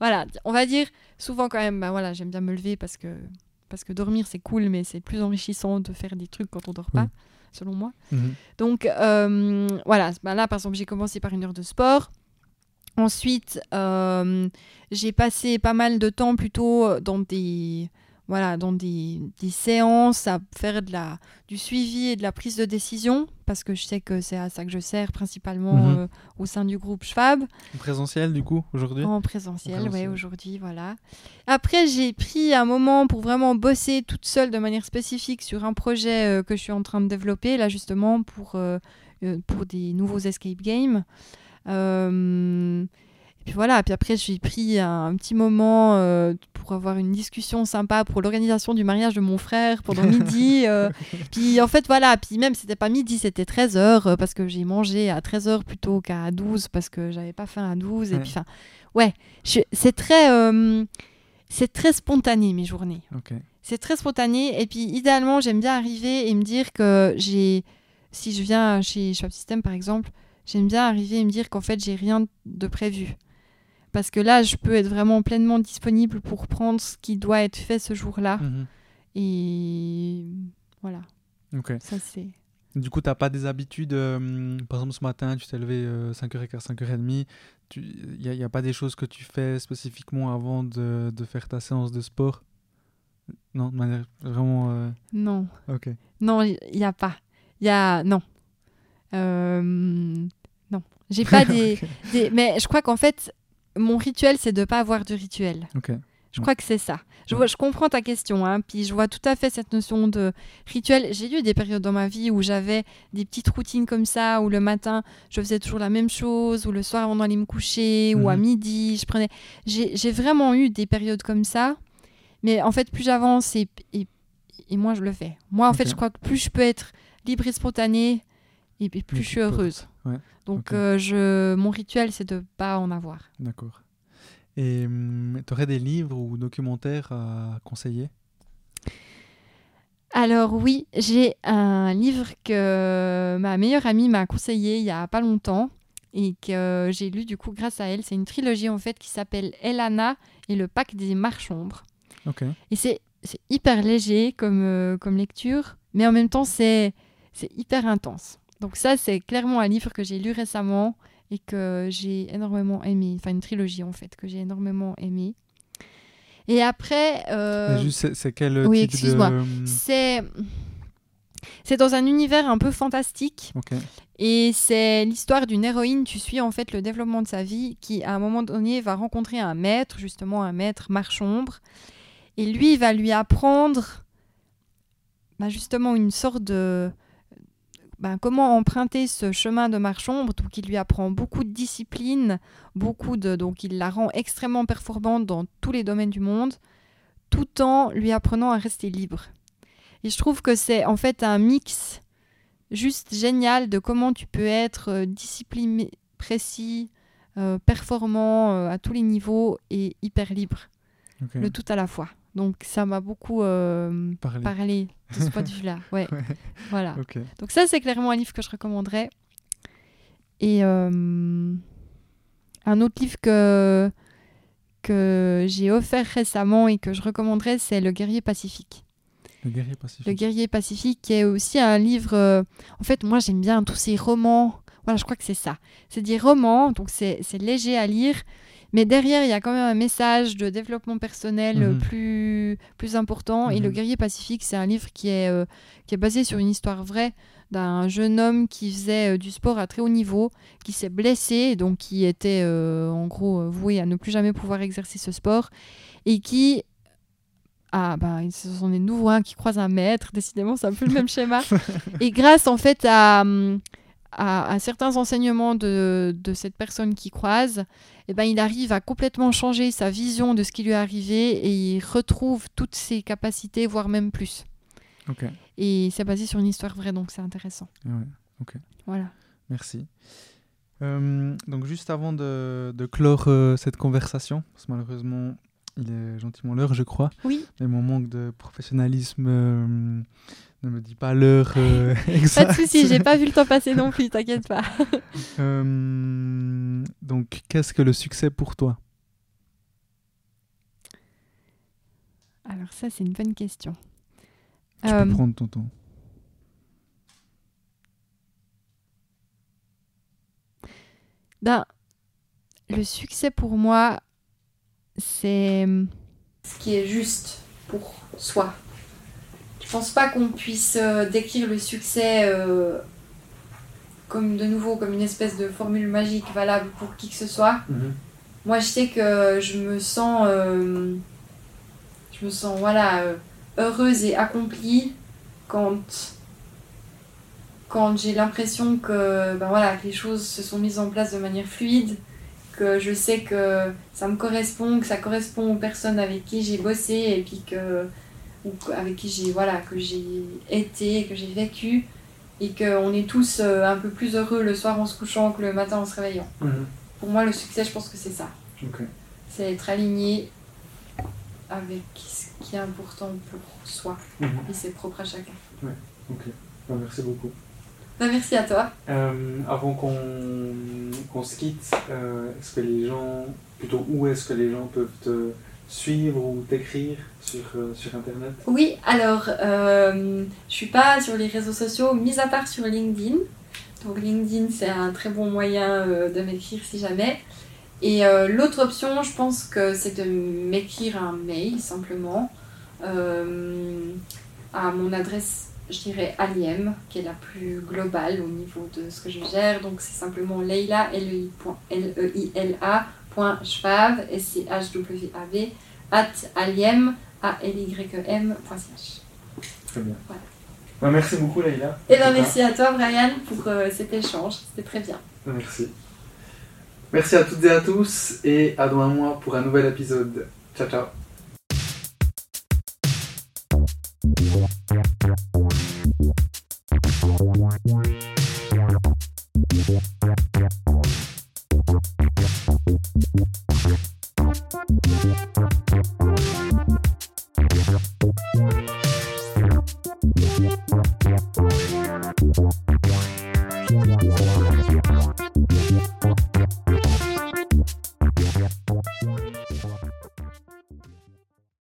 voilà, on va dire souvent quand même, bah voilà, j'aime bien me lever parce que, parce que dormir, c'est cool, mais c'est plus enrichissant de faire des trucs quand on dort pas, Oui. selon moi. Mhm. Donc euh, voilà, bah là par exemple j'ai commencé par une heure de sport. Ensuite, euh, j'ai passé pas mal de temps plutôt dans des, voilà, dans des, des séances à faire de la, du suivi et de la prise de décision, parce que je sais que c'est à ça que je sers principalement Mhm. euh, au sein du groupe Schwab. En présentiel, du coup, aujourd'hui? En présentiel, En présentiel. ouais, aujourd'hui, voilà. Après, j'ai pris un moment pour vraiment bosser toute seule de manière spécifique sur un projet euh, que je suis en train de développer, là justement, pour, euh, pour des nouveaux escape games. Euh, Puis voilà, puis après j'ai pris un, petit moment euh, pour avoir une discussion sympa pour l'organisation du mariage de mon frère pendant midi. Euh. puis en fait voilà, puis même c'était pas midi, c'était 13h parce que j'ai mangé à 13h plutôt qu'à 12 parce que j'avais pas faim à 12 et puis enfin ouais, c'est très c'est très spontané mes journées. C'est très spontané et puis idéalement, j'aime bien arriver et me dire que j'ai si je viens chez Shop System par exemple, j'aime bien arriver et me dire qu'en fait, j'ai rien de prévu. Parce que là, je peux être vraiment pleinement disponible pour prendre ce qui doit être fait ce jour-là. Mhm. Et voilà. Ok. Ça, c'est. Du coup, tu n'as pas des habitudes, euh, par exemple ce matin, tu t'es levé 5h15, 5h30, il n'y a, a, pas des choses que tu fais spécifiquement avant de, de faire ta séance de sport? Non, de manière vraiment... Euh, non. Ok. Non, il n'y a pas. Il y a... Non. Euh, non. J'ai pas des, des, Mais je crois qu'en fait, mon rituel, c'est de pas avoir de rituel. Ok. Je crois que c'est ça. Je, vois, je comprends ta question, hein, puis je vois tout à fait cette notion de rituel. J'ai eu des périodes dans ma vie où j'avais des petites routines comme ça, où le matin, je faisais toujours la même chose, ou le soir avant d'aller me coucher, ou à mhm. midi, je prenais... J'ai vraiment eu des périodes comme ça, mais en fait, plus j'avance et, et, et, moi, je le fais. Moi, en fait, je crois que plus je peux être libre et spontanée, et, plus je suis heureuse. Donc, euh, je, mon rituel, c'est de pas en avoir. D'accord. Et hum, tu aurais des livres ou documentaires à conseiller? Alors oui, j'ai un livre que ma meilleure amie m'a conseillé il y a pas longtemps et que j'ai lu du coup grâce à elle. C'est une trilogie en fait qui s'appelle Elana et le pack des marchombres. Et c'est hyper léger comme, euh, comme lecture, mais en même temps c'est hyper intense. Donc ça c'est clairement un livre que j'ai lu récemment et que j'ai énormément aimé. Enfin, une trilogie en fait, que j'ai énormément aimé. Et après. Euh... C'est quel oui, excuse-moi. C'est. C'est dans un univers un peu fantastique. Et c'est l'histoire d'une héroïne. Tu suis en fait le développement de sa vie qui, à un moment donné, va rencontrer un maître, justement un maître marchombre. Et lui, il va lui apprendre bah, justement une sorte de ben, comment emprunter ce chemin de marchombre, donc il lui apprend beaucoup de discipline, beaucoup de, donc il la rend extrêmement performante dans tous les domaines du monde, tout en lui apprenant à rester libre. Et je trouve que c'est en fait un mix juste génial de comment tu peux être euh, discipliné, précis, euh, performant euh, à tous les niveaux et hyper libre. Le tout à la fois. Donc ça m'a beaucoup euh, parlé. de ce point de vue-là. Ouais. Voilà. Donc ça, c'est clairement un livre que je recommanderais. Et euh, un autre livre que, que j'ai offert récemment et que je recommanderais, c'est Le guerrier pacifique. Le guerrier pacifique. Le guerrier pacifique, qui est aussi un livre... Euh, en fait, moi, j'aime bien tous ces romans. Voilà, je crois que c'est ça. C'est des romans, donc c'est léger à lire mais derrière, il y a quand même un message de développement personnel euh, mhm. plus, plus important. Et Le mhm. guerrier pacifique, c'est un livre qui est, euh, qui est basé sur une histoire vraie d'un jeune homme qui faisait euh, du sport à très haut niveau, qui s'est blessé, donc qui était en gros voué à ne plus jamais pouvoir exercer ce sport, et qui ah bah ce sont des nouveaux qui croisent un maître, décidément c'est un peu le même schéma. Et grâce en fait à, à, certains enseignements de, de, cette personne qui croise, eh ben, il arrive à complètement changer sa vision de ce qui lui est arrivé et il retrouve toutes ses capacités, voire même plus. Et c'est basé sur une histoire vraie, donc c'est intéressant. Ah ok. Voilà. Merci. Euh, donc juste avant de, de clore euh, cette conversation, parce que malheureusement il est gentiment l'heure, je crois. Oui. Et mon manque de professionnalisme euh, ne me dit pas l'heure euh, exacte. Pas de souci, j'ai pas vu le temps passer non plus, t'inquiète pas. Euh, donc, qu'est-ce que le succès pour toi? Alors ça, c'est une bonne question. Tu peux prendre ton temps. Ben, le succès pour moi, c'est ce qui est juste pour soi. Je pense pas qu'on puisse euh, décrire le succès euh, comme de nouveau comme une espèce de formule magique valable pour qui que ce soit? Mhm. Moi, je sais que je me sens, euh, je me sens voilà heureuse et accomplie quand quand j'ai l'impression que ben voilà que les choses se sont mises en place de manière fluide que je sais que ça me correspond, que ça correspond aux personnes avec qui j'ai bossé et puis que ou avec qui j'ai voilà que j'ai été, que j'ai vécu et qu'on est tous euh, un peu plus heureux le soir en se couchant que le matin en se réveillant. Mhm. Pour moi, le succès, je pense que c'est ça. Ok. C'est être aligné avec ce qui est important pour soi Mhm. et c'est propre à chacun. Ok. Bah, merci beaucoup. Bah, merci à toi. Euh, avant qu'on se quitte, euh, est-ce que les gens, plutôt où est-ce que les gens peuvent te suivre ou t'écrire sur, euh, sur Internet? Oui, alors, je suis pas sur les réseaux sociaux, mis à part sur LinkedIn. Donc LinkedIn, c'est un très bon moyen de m'écrire si jamais. Et l'autre option, je pense que c'est de m'écrire un mail simplement à mon adresse, je dirais Aliem, qui est la plus globale au niveau de ce que je gère. Donc c'est simplement Leila, L-E-I-L-A, point Schwab, S-C-H-W-A-V, at aliem, A-L-Y-E-M.ch. Très bien. Voilà. Bah, merci beaucoup, Leïla. Et En bien tout cas, merci à toi Brian pour euh, cet échange, c'était très bien. Merci. Merci à toutes et à tous et à dans un mois pour un nouvel épisode. Ciao, ciao. Thank you.